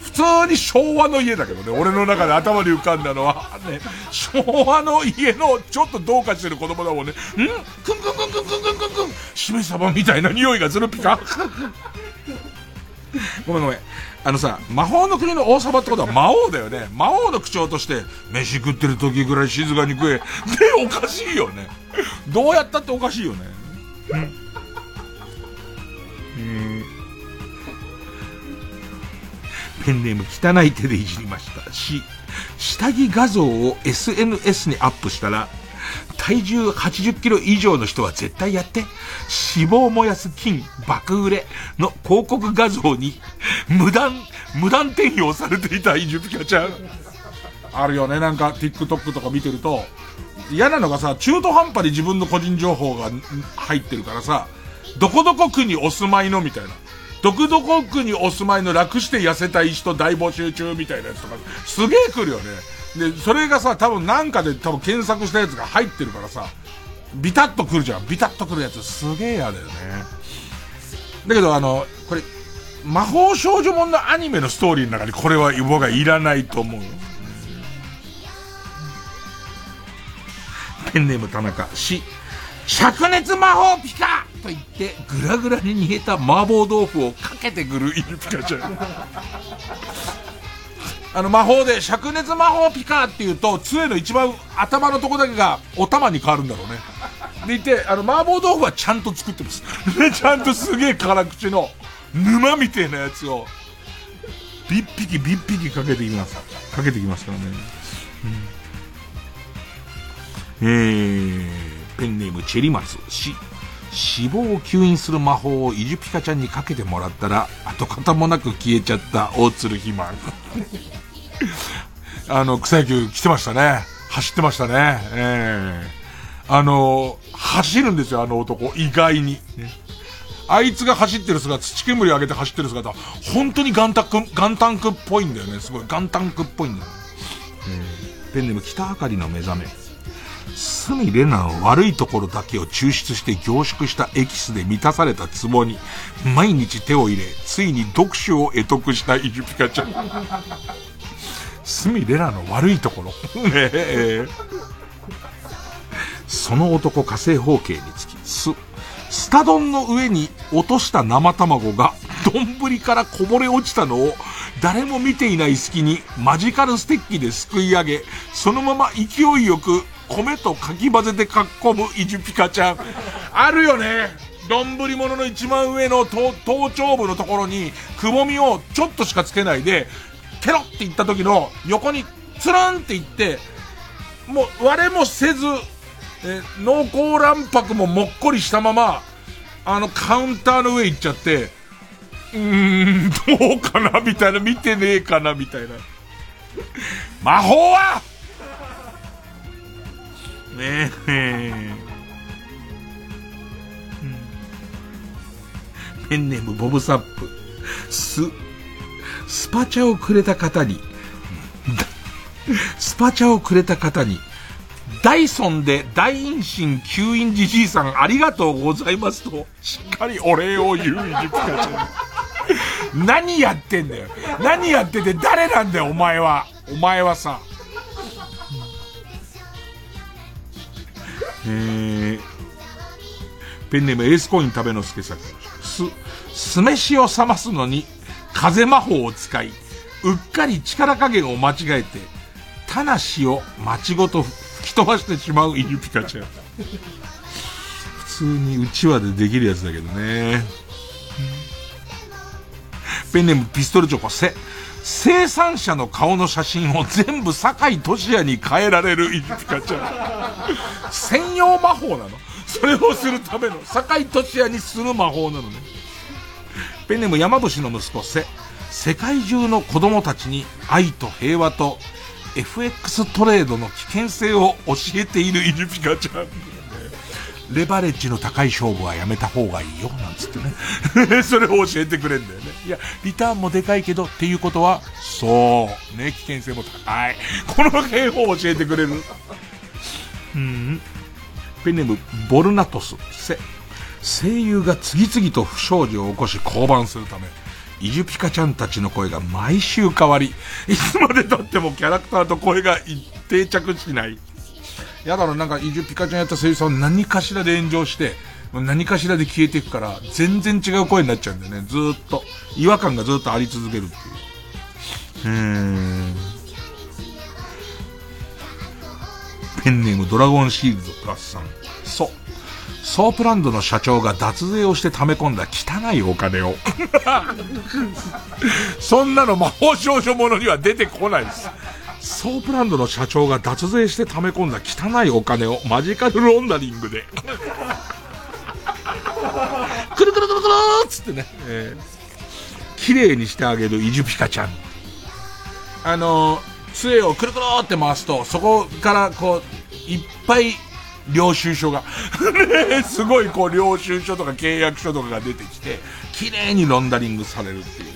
普通に昭和の家だけどね、俺の中で頭に浮かんだのは、ね、昭和の家のちょっとどうかしてる子供だもんね。ん？くんくんくんくんくんくんくんくんしめ様みたいな匂いがするピカごめんごめん。あのさ、魔法の国の王様ってことは魔王だよね。魔王の口調として、飯食ってる時ぐらい静かに食え。で、おかしいよね。どうやったっておかしいよね。うん。ペンネーム汚い手でいじりました。し、下着画像を SNS にアップしたら、体重80キロ以上の人は絶対やって、脂肪燃やす金爆売れの広告画像に、無断、無断転用されていたイジュピカちゃん。あるよね、なんか TikTok とか見てると、嫌なのがさ、中途半端に自分の個人情報が入ってるからさ、どこどこ区にお住まいのみたいな。どこどこ区にお住まいの楽して痩せたい人大募集中みたいなやつとか、すげえ来るよね。で、それがさ、多分なんかで多分検索したやつが入ってるからさ、ビタッと来るじゃん。ビタッと来るやつすげえ嫌だよね。だけどあの、これ、魔法少女ものアニメのストーリーの中にこれは僕はいらないと思うよ。ペンネーム田中、し、灼熱魔法ピカと言って、ぐらぐらに煮えた麻婆豆腐をかけてくるイルピカちゃん。あの魔法で灼熱魔法ピカーって言うと、杖の一番頭のとこだけがお玉に変わるんだろうね。でいて、あの麻婆豆腐はちゃんと作ってます。で、ちゃんとすげえ辛口の沼みてえなやつを、ビッピキビッピキかけています。かけてきますからね。うん、えー、ペンネームチェリマツ、し、死亡を吸引する魔法をイジュピカちゃんにかけてもらったら、跡形もなく消えちゃった大鶴肥満。あの、草野球来てましたね。走ってましたね。ええー、あの、走るんですよ、あの男。意外に。ね、あいつが走ってる姿、土煙上げて走ってる姿、本当にガンタク、ガンタンクっぽいんだよね。すごい、ガンタンクっぽいんだよ。えー、ペンネーム北あかりの目覚め。隅レナの悪いところだけを抽出して凝縮したエキスで満たされた壺に毎日手を入れ、ついに読書を得得したイジュピカちゃん。隅レナの悪いところ。ねえ。その男火星方形につき、す、スタ丼の上に落とした生卵が丼からこぼれ落ちたのを誰も見ていない隙にマジカルステッキですくい上げ、そのまま勢いよく米とかき混ぜてかっこむイジュピカちゃん。あるよね。丼物の一番上の頭頂部のところに、くぼみをちょっとしかつけないで、ケロっていった時の横につるんっていって、もう割れもせず、え濃厚卵白ももっこりしたまま、あのカウンターの上行っちゃって、うーん、どうかな？みたいな、見てねえかな？みたいな。魔法は？ねえ。ペンネームボブサップ。ス、スパチャをくれた方に、スパチャをくれた方に、ダイソンで大陰唇吸引じじいさんありがとうございますと、しっかりお礼を言ういじつかちゃん。何やってんだよ。何やってて誰なんだよ、お前は。お前はさ。えー、ペンネームエースコイン食べのすけさく。す、酢飯を冷ますのに、風魔法を使い、うっかり力加減を間違えて、タナシを町ごと吹き飛ばしてしまうイルピカちゃん。普通にうちわでできるやつだけどね。ペンネームピストルチョコせ、生産者の顔の写真を全部酒井俊也に変えられるイルピカちゃん。専用魔法なのそれをするための、酒井俊也にする魔法なのね。ペンネーム山伏の息子せ、世界中の子供たちに愛と平和と FX トレードの危険性を教えているイルピカちゃん。レバレッジの高い勝負はやめた方がいいよ、なんつってね。それを教えてくれんだよね。いや、リターンもでかいけど、っていうことは、そう。ね、危険性も高い。この警報を教えてくれる。うん。ペンネーム、ボルナトス、セ。声優が次々と不祥事を起こし降板するため、イジュピカちゃんたちの声が毎週変わり、いつまで経ってもキャラクターと声が定着しない。やだろ、なんか、イジュピカちゃんやった声優さん何かしらで炎上して、何かしらで消えていくから、全然違う声になっちゃうんだよね。ずっと。違和感がずっとあり続けるっていう。うーん。ペンネームドラゴンシールドプラスさん。そう。ソープランドの社長が脱税をして溜め込んだ汚いお金を。そんなの魔法少女ものには出てこないです。ソープランドの社長が脱税して溜め込んだ汚いお金をマジカルロンダリングでくるくるくるくるっつってね、えー、綺麗にしてあげるイジュピカちゃん。あのー、杖をくるくるって回すと、そこからこう、いっぱい領収書が、すごいこう領収書とか契約書とかが出てきて、綺麗にロンダリングされるっていうね。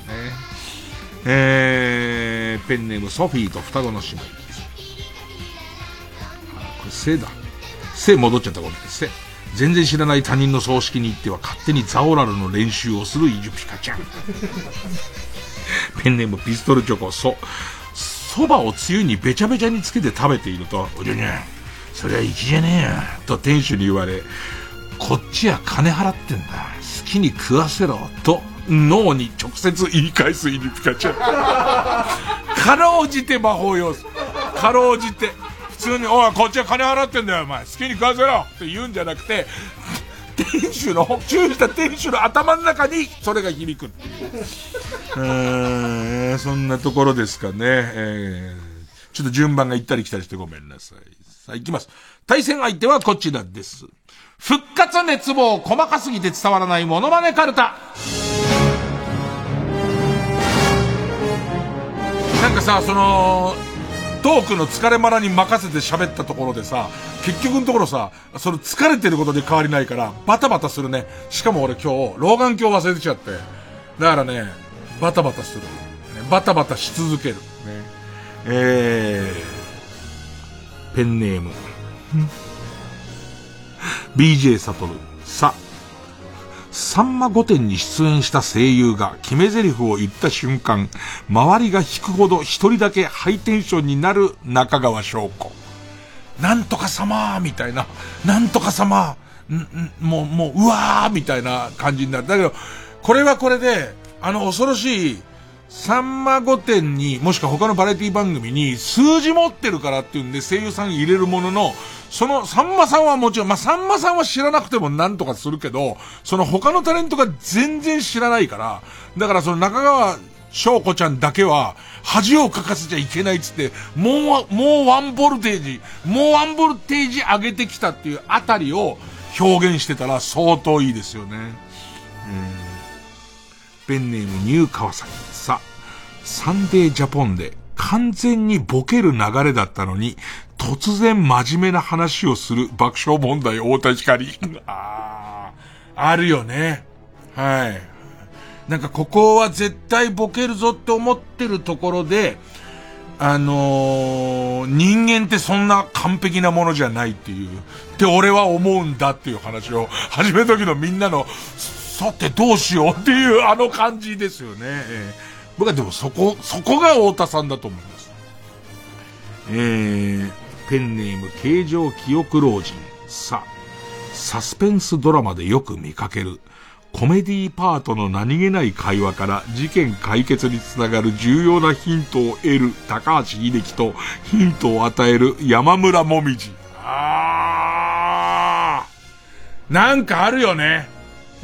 えー、ペンネームソフィーと双子の姉妹。あ、これせだ。せ戻っちゃったごめん。せ。全然知らない他人の葬式に行っては勝手にザオラルの練習をするイジュピカちゃん。ペンネームピストルチョコ、そ、蕎麦をつゆにべちゃべちゃにつけて食べていると、おじゃにゃん、そりゃ粋じゃねえや、と店主に言われ、こっちは金払ってんだ。好きに食わせろ、と脳に直接言い返すイリピカちゃん。かろうじて魔法要素。かろうじて。普通に、おい、こっちは金払ってんだよ、お前。好きに食わせろって言うんじゃなくて、店主の、注意した店主の頭の中にそれが響くっていう。えー、そんなところですかね。えーちょっと順番が行ったり来たりしてごめんなさい。さあ、行きます。対戦相手はこちらです。復活熱望、細かすぎて伝わらないモノマネカルタ。なんかさ、その、トークの疲れまらに任せて喋ったところでさ、結局のところさ、その疲れてることで変わりないから、バタバタするね。しかも俺今日、老眼鏡忘れてちゃって。だからね、バタバタする。バタバタし続ける。ね、えー、ペンネーム。BJ サトル。さ、さんま御殿に出演した声優が決め台詞を言った瞬間、周りが引くほど一人だけハイテンションになる中川翔子。なんとか様みたいな、なんとか様んんもう、もう、うわーみたいな感じになる。だけど、これはこれで、あの恐ろしい、さんま御殿に、もしくは他のバラエティ番組に、数字持ってるからっていうんで声優さん入れるものの、その、さんまさんはもちろん、まあ、さんまさんは知らなくてもなんとかするけど、その他のタレントが全然知らないから、だからその中川翔子ちゃんだけは、恥をかかせちゃいけないっつって、もう、もうワンボルテージ、もうワンボルテージ上げてきたっていうあたりを表現してたら相当いいですよね。うんペンネームニュー川崎。サンデージャポンで完全にボケる流れだったのに、突然真面目な話をする爆笑問題太田光。あー、あるよね。はい。なんかここは絶対ボケるぞって思ってるところで、あのー、人間ってそんな完璧なものじゃないっていう、って俺は思うんだっていう話を始めた時のみんなの、さてどうしようっていうあの感じですよね。えー僕はでもそこ、そこが太田さんだと思います。えー、ペンネーム形状記憶老人。さ、サスペンスドラマでよく見かける。コメディパートの何気ない会話から事件解決につながる重要なヒントを得る高橋秀樹とヒントを与える山村もみじ。あーなんかあるよね。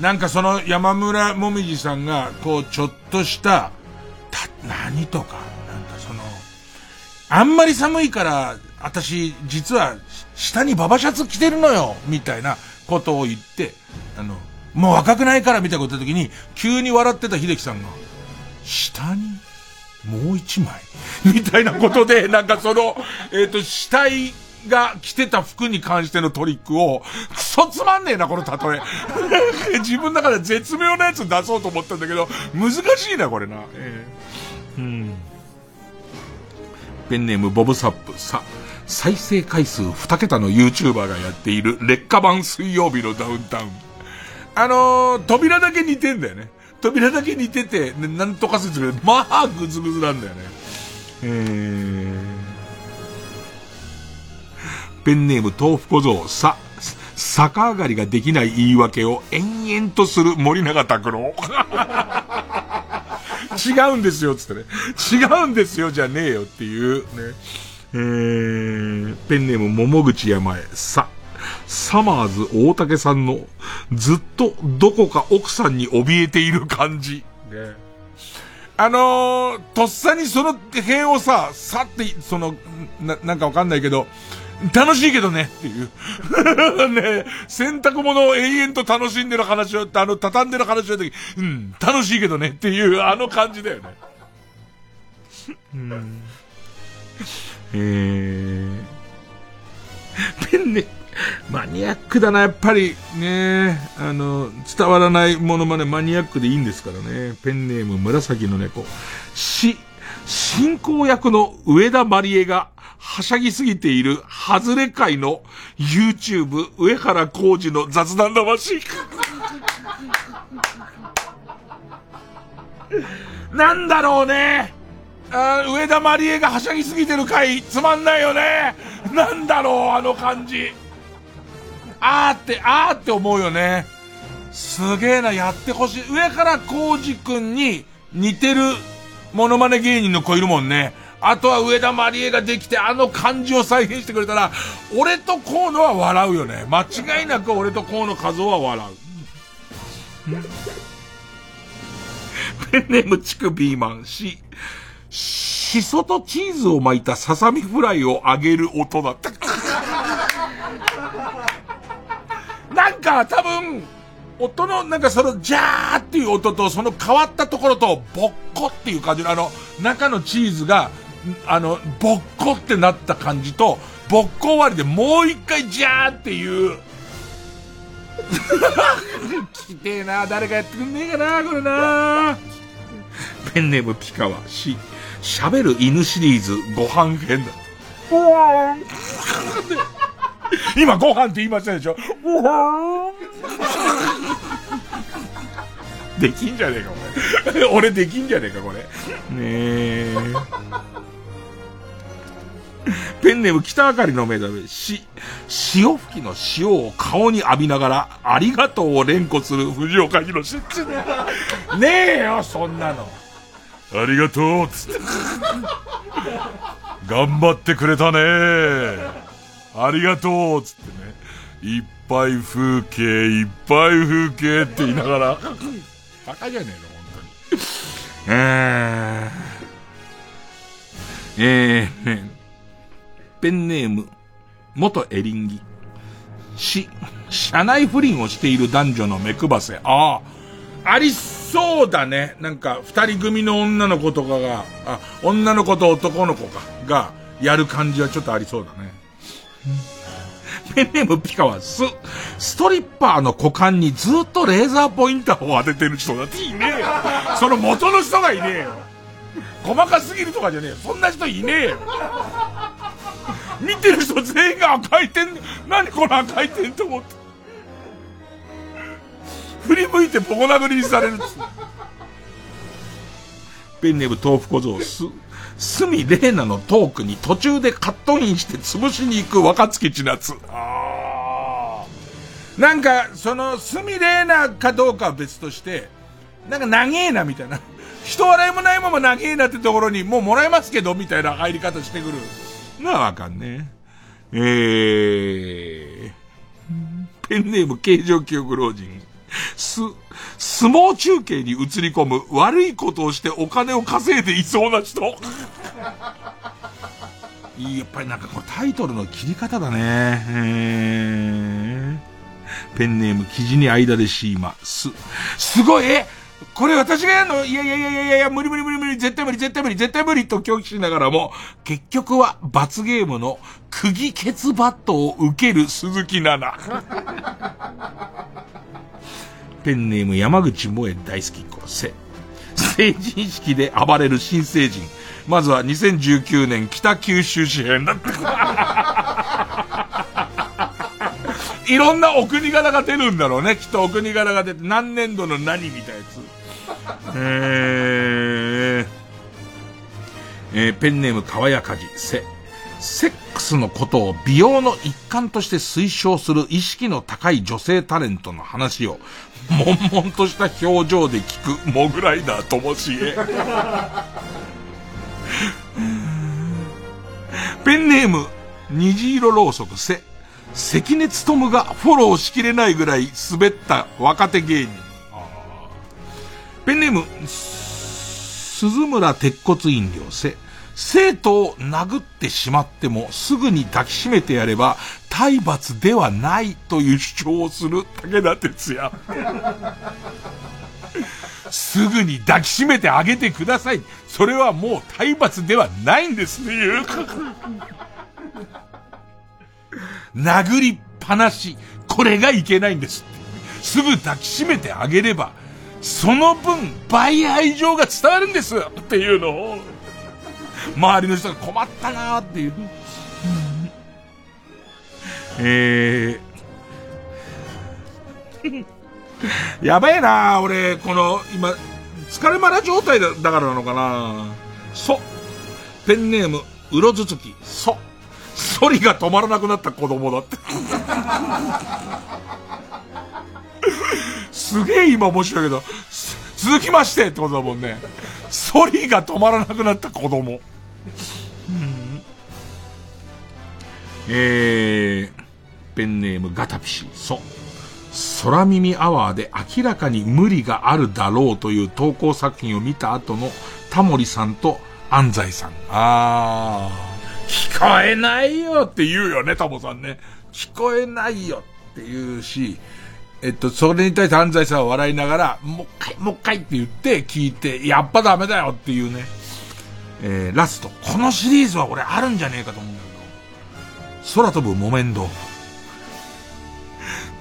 なんかその山村もみじさんが、こうちょっとし、た、何とか、なんかその、あんまり寒いから、私、実は、下にババシャツ着てるのよ、みたいなことを言って、あの、もう若くないからみたいなこと言った時に、急に笑ってた秀樹さんが、下に、もう一枚 みたいなことで、なんかその、えっ、と、死体が着てた服に関してのトリックを、クソつまんねえな、この例え。自分の中で絶妙なやつ出そうと思ったんだけど、難しいな、これな。ええ。ペンネームボブサップ。さ、再生回数2桁の YouTuber がやっている劣化版水曜日のダウンタウン。あのー、扉だけ似てんだよね。扉だけ似てて、ねなんとか説明、まあ、ぐずぐずなんだよね。えー、ペンネーム豆腐小僧、さ、逆上がりができない言い訳を延々とする森永拓郎。違うんですよ、つってね。違うんですよ、じゃねえよっていう、ね。えー、ペンネーム桃口山へ、さ、サマーズ大竹さんの、ずっとどこか奥さんに怯えている感じ。ね。あのー、とっさにその辺をさ、さって、その、な、なんかわかんないけど、楽しいけどねっていう。ね洗濯物を永遠と楽しんでる話を、あの、畳んでる話の時、うん、楽しいけどねっていう、あの感じだよね。うん、えー、ペンネ、マニアックだな、やっぱり。ねあの、伝わらないものまでマニアックでいいんですからね。ペンネーム紫の猫。し、進行役の上田まりえが、はしゃぎすぎている、ハズレ界の YouTube 上原浩二の雑談魂。なんだろうね。あ上田まりえがはしゃぎすぎてる回、つまんないよね。なんだろう、あの感じ。あーって、あーって思うよね。すげえな、やってほしい。上原浩二くんに似てるモノマネ芸人の子いるもんね。あとは上田まりえができてあの感じを再現してくれたら、俺と河野は笑うよね。間違いなく俺と河野和夫は笑う。ペンネームチクビーマンし、シソとチーズを巻いたささみフライを揚げる音だった。なんか多分、音の、なんかその、ジャーっていう音と、その変わったところと、ボッコっていう感じの、あの、中のチーズが、あの、ボッコってなった感じと、ボッコ終わりでもう一回ジャーっていう、聞きてえな誰かやってくんねえかなこれなペンネームピカワ、し、喋る犬シリーズご飯編だ。今ご飯って言いましたでしょ？できんじゃねえか、俺。俺できんじゃねえか、これ。ねえ。ペンネーム北あかりの目覚め、し、潮吹きの塩を顔に浴びながら、ありがとうを連呼する藤岡弘。ねえよ、そんなの。ありがとうつって。頑張ってくれたねありがとうつってね。いっぱい風景、いっぱい風景って言いながら。バカじゃねえの、本当に。えー、えー、ペンネーム、元エリンギ。し、社内不倫をしている男女の目配せ。ああ、ありそうだね。なんか、二人組の女の子とかが、あ、女の子と男の子か、が、やる感じはちょっとありそうだね。ペンネームピカはス、ストリッパーの股間にずっとレーザーポインターを当ててる人だっていねえよ。その元の人がいねえよ。細かすぎるとかじゃねえよ。そんな人いねえよ。見てる人全員が赤い点、何この赤い点と思って。振り向いてボコ殴りにされるっつペンネーム豆腐小僧、す、すみれいなのトークに途中でカットインして潰しに行く若月千夏。ああ。なんか、その、すみれいなかどうかは別として、なんか長えなみたいな。人笑いもないまま長えなってところにもうもらえますけど、みたいな入り方してくる。なあわかんねえ。えー、ペンネーム形状記憶老人。す、相撲中継に映り込む悪いことをしてお金を稼いでいそうな人。いい、やっぱりなんかこれタイトルの切り方だね。えー、ペンネーム記事に間でシーマ。す、すごい、えこれ私がやるの？いやいやいやいやいや、無理無理無理無理、絶対無理、絶対無理、絶対無理と拒否しながらも、結局は罰ゲームの釘ケツバットを受ける鈴木奈々。ペンネーム山口萌え大好きっ子、せ。成人式で暴れる新成人。まずは2019年北九州市編だった。いろんなお国柄が出るんだろうね。きっとお国柄が出て、何年度の何みたいなやつ。えー、えー、ペンネームかわやかじ、せ。セックスのことを美容の一環として推奨する意識の高い女性タレントの話を、悶々とした表情で聞くモグライダーともしえ。ペンネーム、虹色ろうそくせ。関根勤がフォローしきれないぐらい滑った若手芸人。ペンネーム、鈴村鉄骨飲料せ。生徒を殴ってしまってもすぐに抱きしめてやれば体罰ではないという主張をする武田鉄矢。すぐに抱きしめてあげてください。それはもう体罰ではないんですね。殴りっぱなし。これがいけないんです。すぐ抱きしめてあげれば、その分倍愛情が伝わるんですっていうのを、周りの人が困ったなーっていう。えー、やべえな俺、この、今、疲れまら状態だだからなのかなそ。ペンネーム、うろずつき、そ。ソリが止まらなくなった子供だって。すげえ今面白いけど、続きましてってことだもんね。ソリが止まらなくなった子供。うん、えー、ペンネームガタピシ、そう。空耳アワーで明らかに無理があるだろうという投稿作品を見た後のタモリさんと安西さん。あー、聞こえないよって言うよね、タモさんね。聞こえないよって言うし、えっと、それに対して安西さんは笑いながら、もう一回、もう一回って言って聞いて、やっぱダメだよっていうね。えー、ラスト。このシリーズは俺あるんじゃねえかと思うんだけど。空飛ぶ木綿豆腐。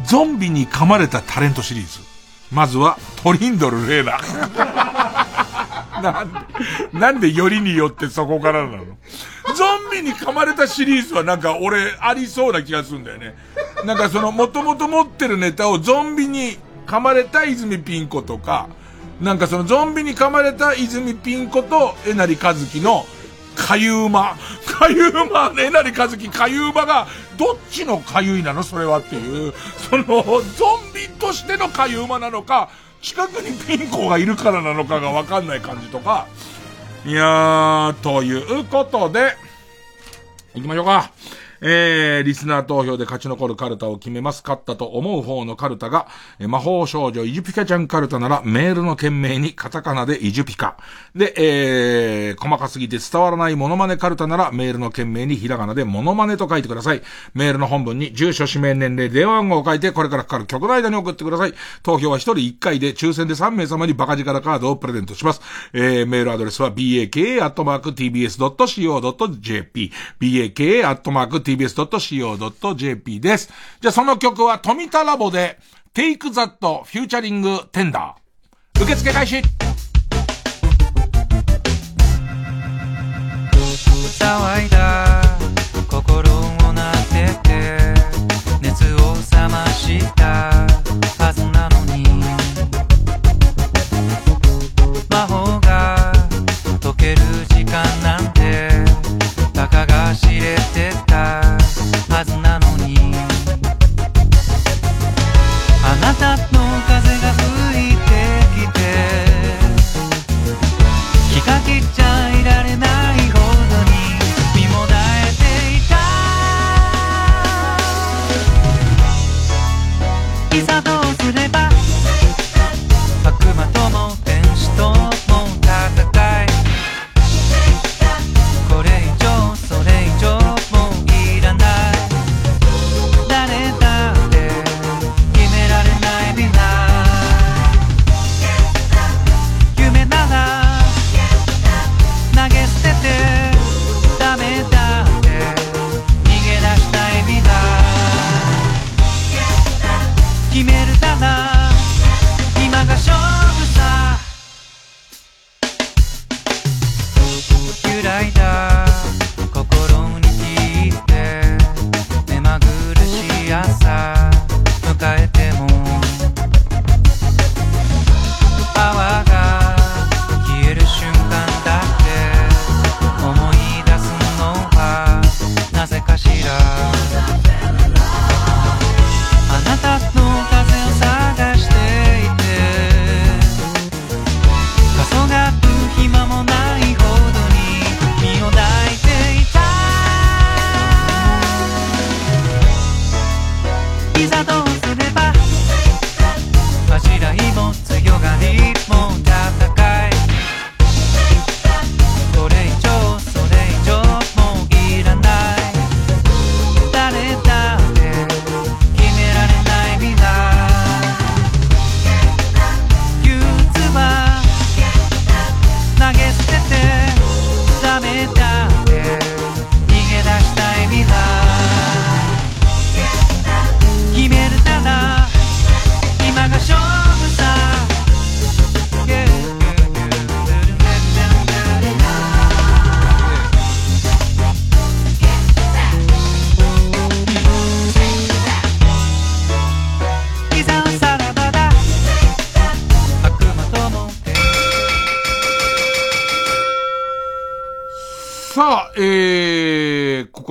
ゾンビに噛まれたタレントシリーズ。まずは、トリンドル・レーナ。なんで、なんでよりによってそこからなの？ゾンビに噛まれたシリーズはなんか俺ありそうな気がするんだよね。なんかその元々持ってるネタをゾンビに噛まれた泉ピン子とか、なんかそのゾンビに噛まれた泉ピン子とえなりかずきのかゆうま。かゆうま、えなりかずきかゆうまが、どっちのかゆいなのそれはっていう。その、ゾンビとしてのかゆうまなのか、近くにピン子がいるからなのかがわかんない感じとか。いやー、ということで、行きましょうか。えー、リスナー投票で勝ち残るカルタを決めます。勝ったと思う方のカルタが、えー、魔法少女イジュピカちゃんカルタならメールの件名にカタカナでイジュピカ。で、えー、細かすぎて伝わらないモノマネカルタならメールの件名にひらがなでモノマネと書いてください。メールの本文に住所、氏名、年齢、電話番号を書いてこれからかかる曲の間に送ってください。投票は1人1回で抽選で3名様にバカ力カードをプレゼントします。えー、メールアドレスは baka.tbs.co.jp baka.tbs.co.jp tbs.co.jp です。じゃあその曲は富田ラボで Take That Futuring Tender。受付開始。騒いだ。心をなでて。熱を冷ました。はずなのに。魔法が。解ける時間なんて。たかが知れてた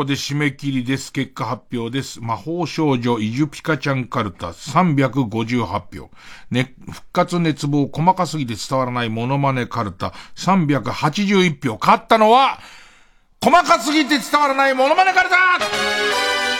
で締め切りです。結果発表です。魔法少女イジュピカちゃんカルタ358票。ね、復活熱望細かすぎて伝わらないモノマネカルタ381票。勝ったのは、細かすぎて伝わらないモノマネカルタ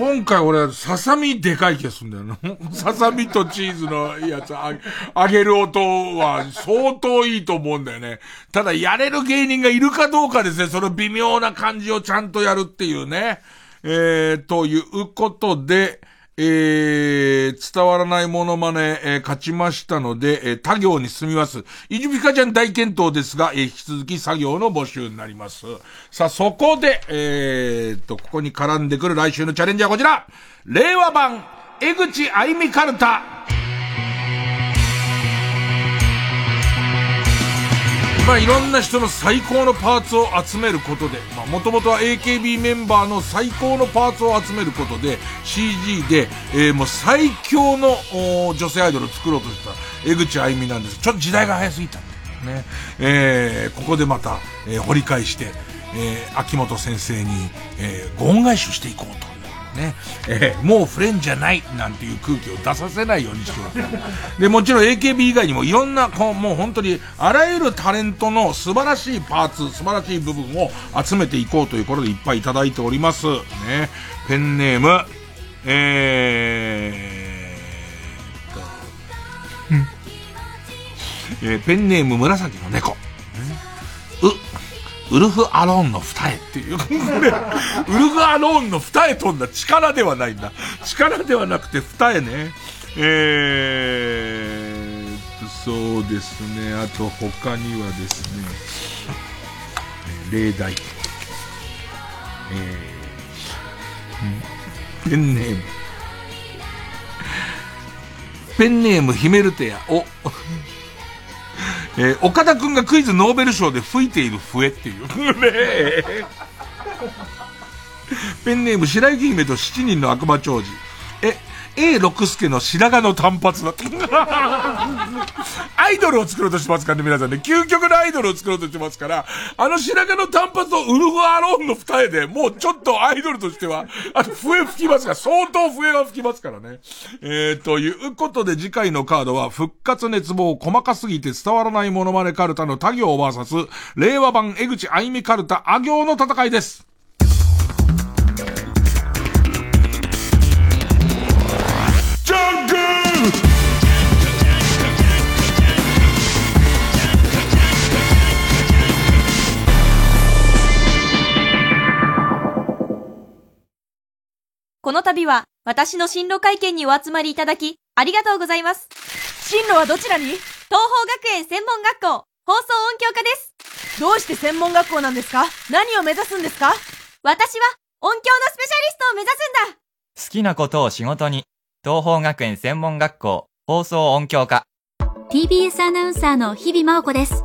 今回俺、ささみでかい気がするんだよな。ささみとチーズのやつあ、あげる音は相当いいと思うんだよね。ただ、やれる芸人がいるかどうかですね。その微妙な感じをちゃんとやるっていうね。えー、ということで、えー、伝わらないモノマネ、えー、勝ちましたので、えー、他行に進みます。いじぴかちゃん大検討ですが、えー、引き続き作業の募集になります。さあ、そこで、えー、と、ここに絡んでくる来週のチャレンジはこちら令和版、江口あいみかるたまあいろんな人の最高のパーツを集めることで、まあもともとは AKB メンバーの最高のパーツを集めることで CG で、えー、もう最強の女性アイドルを作ろうとした江口あゆみなんです。ちょっと時代が早すぎたんでね。えー、ここでまた、えー、掘り返して、えー、秋元先生に、えー、ご恩返しをしていこうと。ね、えー、もうフレンじゃないなんていう空気を出させないようにしてます。で、もちろん AKB 以外にもいろんな、こう、もう本当にあらゆるタレントの素晴らしいパーツ、素晴らしい部分を集めていこうということでいっぱいいただいております。ね、ペンネーム、えー、と、えー、ペンネーム紫の猫。う、ウルフ・アローンの二重っていう。ウルフ・アローンの二重飛んだ力ではないんだ。力ではなくて二重ね。えー、そうですね。あと他にはですね、例題。えー、ペンネーム。ペンネームヒメルテヤお、えー、岡田くんがクイズノーベル賞で吹いている笛っていう。ねペンネーム白雪姫と七人の悪魔長寿。え、A 六助の白髪の単発だって。アイドルを作ろうとしてますからね、皆さんね。究極のアイドルを作ろうとしてますから、あの白髪の単発とウルフ・アローンの二重で、もうちょっとアイドルとしては、あと笛吹きますから、相当笛が吹きますからね。えー、ということで次回のカードは、復活熱望細かすぎて伝わらないモノマネカルタの他行 VS、令和版江口あいみカルタ、あ行の戦いです。この度は私の進路会見にお集まりいただき、ありがとうございます。進路はどちらに？東方学園専門学校、放送音響科です。どうして専門学校なんですか？何を目指すんですか？私は音響のスペシャリストを目指すんだ好きなことを仕事に、東方学園専門学校、放送音響科。TBS アナウンサーの日々真央子です。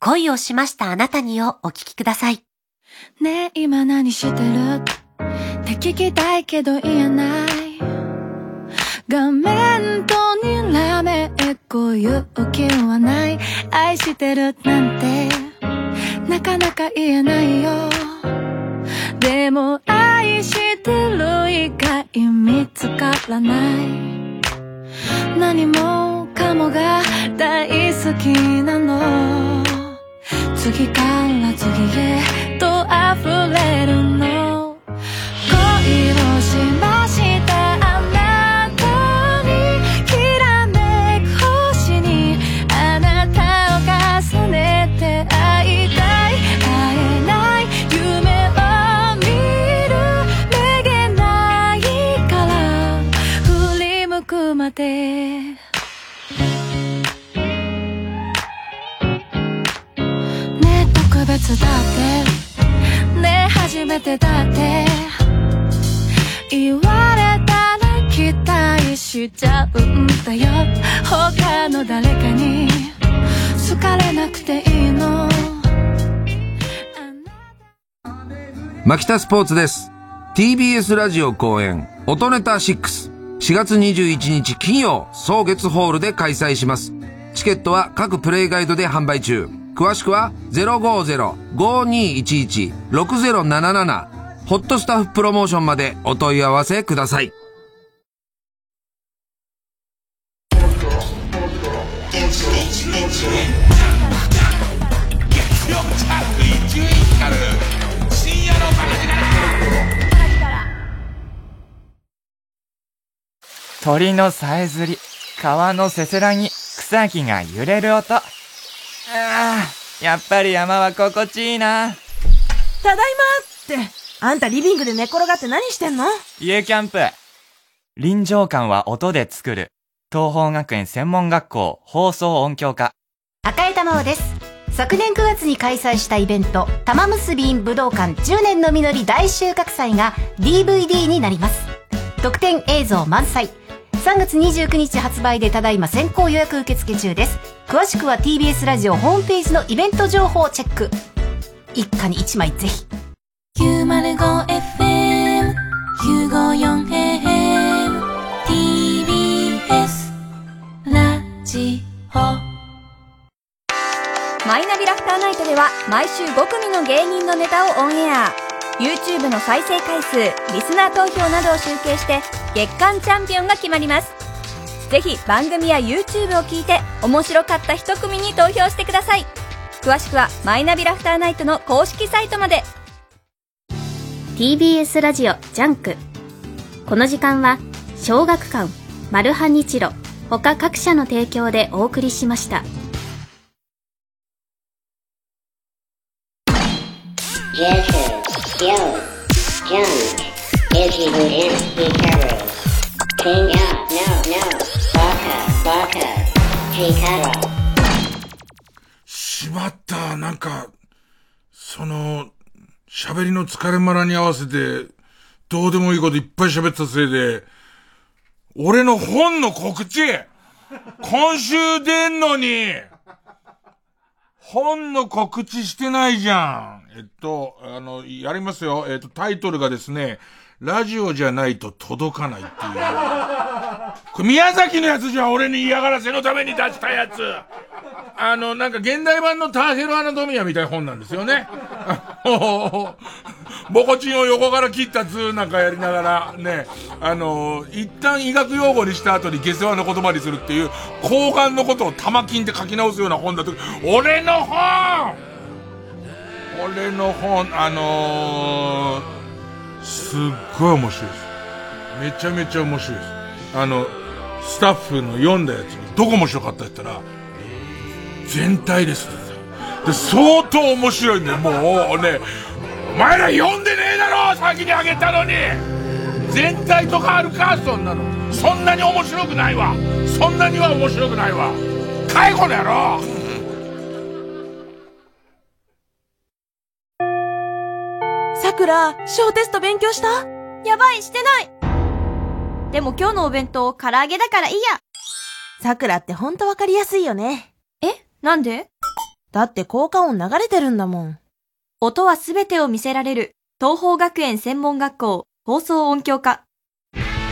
恋をしましたあなたにをお聞きください。ねえ、今何してる？って聞きたいけど言えない。画面と睨めこういう気はない。愛してるなんて、なかなか言えないよ。でも愛してる以外見つからない。何もかもが大好きなの。次から次へと溢れるの。恋をてだって言われたら期待しちゃうんだよ他の誰かに好かれなくていいの牧田スポーツです。TBS ラジオ公演、音ネタ6。4月21日金曜、総月ホールで開催します。チケットは各プレイガイドで販売中。詳しくは050-5211-6077ホットスタッフプロモーションまでお問い合わせください。鳥のさえずり、川のせせらぎ、草木が揺れる音。ああ、やっぱり山は心地いいな。ただいまって、あんたリビングで寝転がって何してんの？家キャンプ。臨場感は音で作る。東邦学園専門学校放送音響科。赤江玉緒です昨年9月に開催したイベント「玉結び武道館10年の実り大収穫祭」が DVD になります特典映像満載3月29日発売でただいま先行予約受付中です詳しくは TBS ラジオホームページのイベント情報をチェック。一家に1枚ぜひ。905FM954AM TBS ラジオ。マイナビラフターナイトでは毎週5組の芸人のネタをオンエア。YouTube の再生回数リスナー投票などを集計して月間チャンピオンが決まりますぜひ番組や YouTube を聞いて面白かった一組に投票してください詳しくはマイナビラフターナイトの公式サイトまで TBS ラジオジャンクこの時間は小学館マルハニチロ他各社の提供でお送りしました Jazz, Yo, Junk, Izzy Wooden, Hikaru. King out, no, no. しまった、なんか、その、喋りの疲れまらに合わせて、どうでもいいこといっぱい喋ったせいで、俺の本の告知今週出んのに本の告知してないじゃん。えっと、あの、やりますよ。えっと、タイトルがですね、ラジオじゃないと届かないっていう。宮崎のやつじゃ、俺に嫌がらせのために出したやつ。あの、なんか現代版のターヘルアナドミアみたいな本なんですよね。ボコチンを横から切った図なんかやりながら、ね、あの、一旦医学用語にした後に下世話の言葉にするっていう、後半のことを玉金って書き直すような本だと、俺の本俺の本、あのー、すっごい面白いです。めちゃめちゃ面白いです。あの、スタッフの読んだやつに、どこ面白かったって言ったら、全体ですで相当面白いんだよ、もうね、お前ら読んでねえだろ先にあげたのに全体とかあるかそんなの。そんなに面白くないわそんなには面白くないわ介護の野郎くら、小テスト勉強した？やばい、してないでも今日のお弁当、唐揚げだからいいや。さくらってほんとわかりやすいよね。え？なんで？だって効果音流れてるんだもん。音はすべてを見せられる、東邦学園専門学校、放送音響科。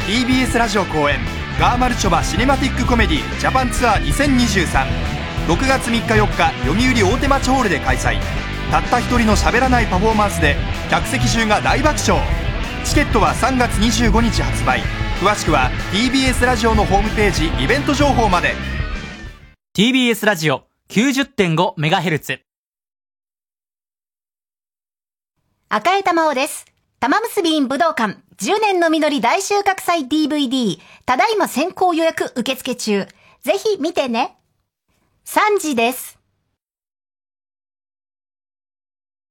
TBS ラジオ公演ガーマルチョバシネマティックコメディジャパンツアー20236月3日4日読売大手町ホールで開催たった一人の喋らないパフォーマンスで客席中が大爆笑チケットは3月25日発売詳しくは TBS ラジオのホームページイベント情報まで TBS ラジオ 90.5MHz 赤江玉緒です。玉結び武道館10年の実り大収穫祭 DVD ただいま先行予約受付中。ぜひ見てね。3時です。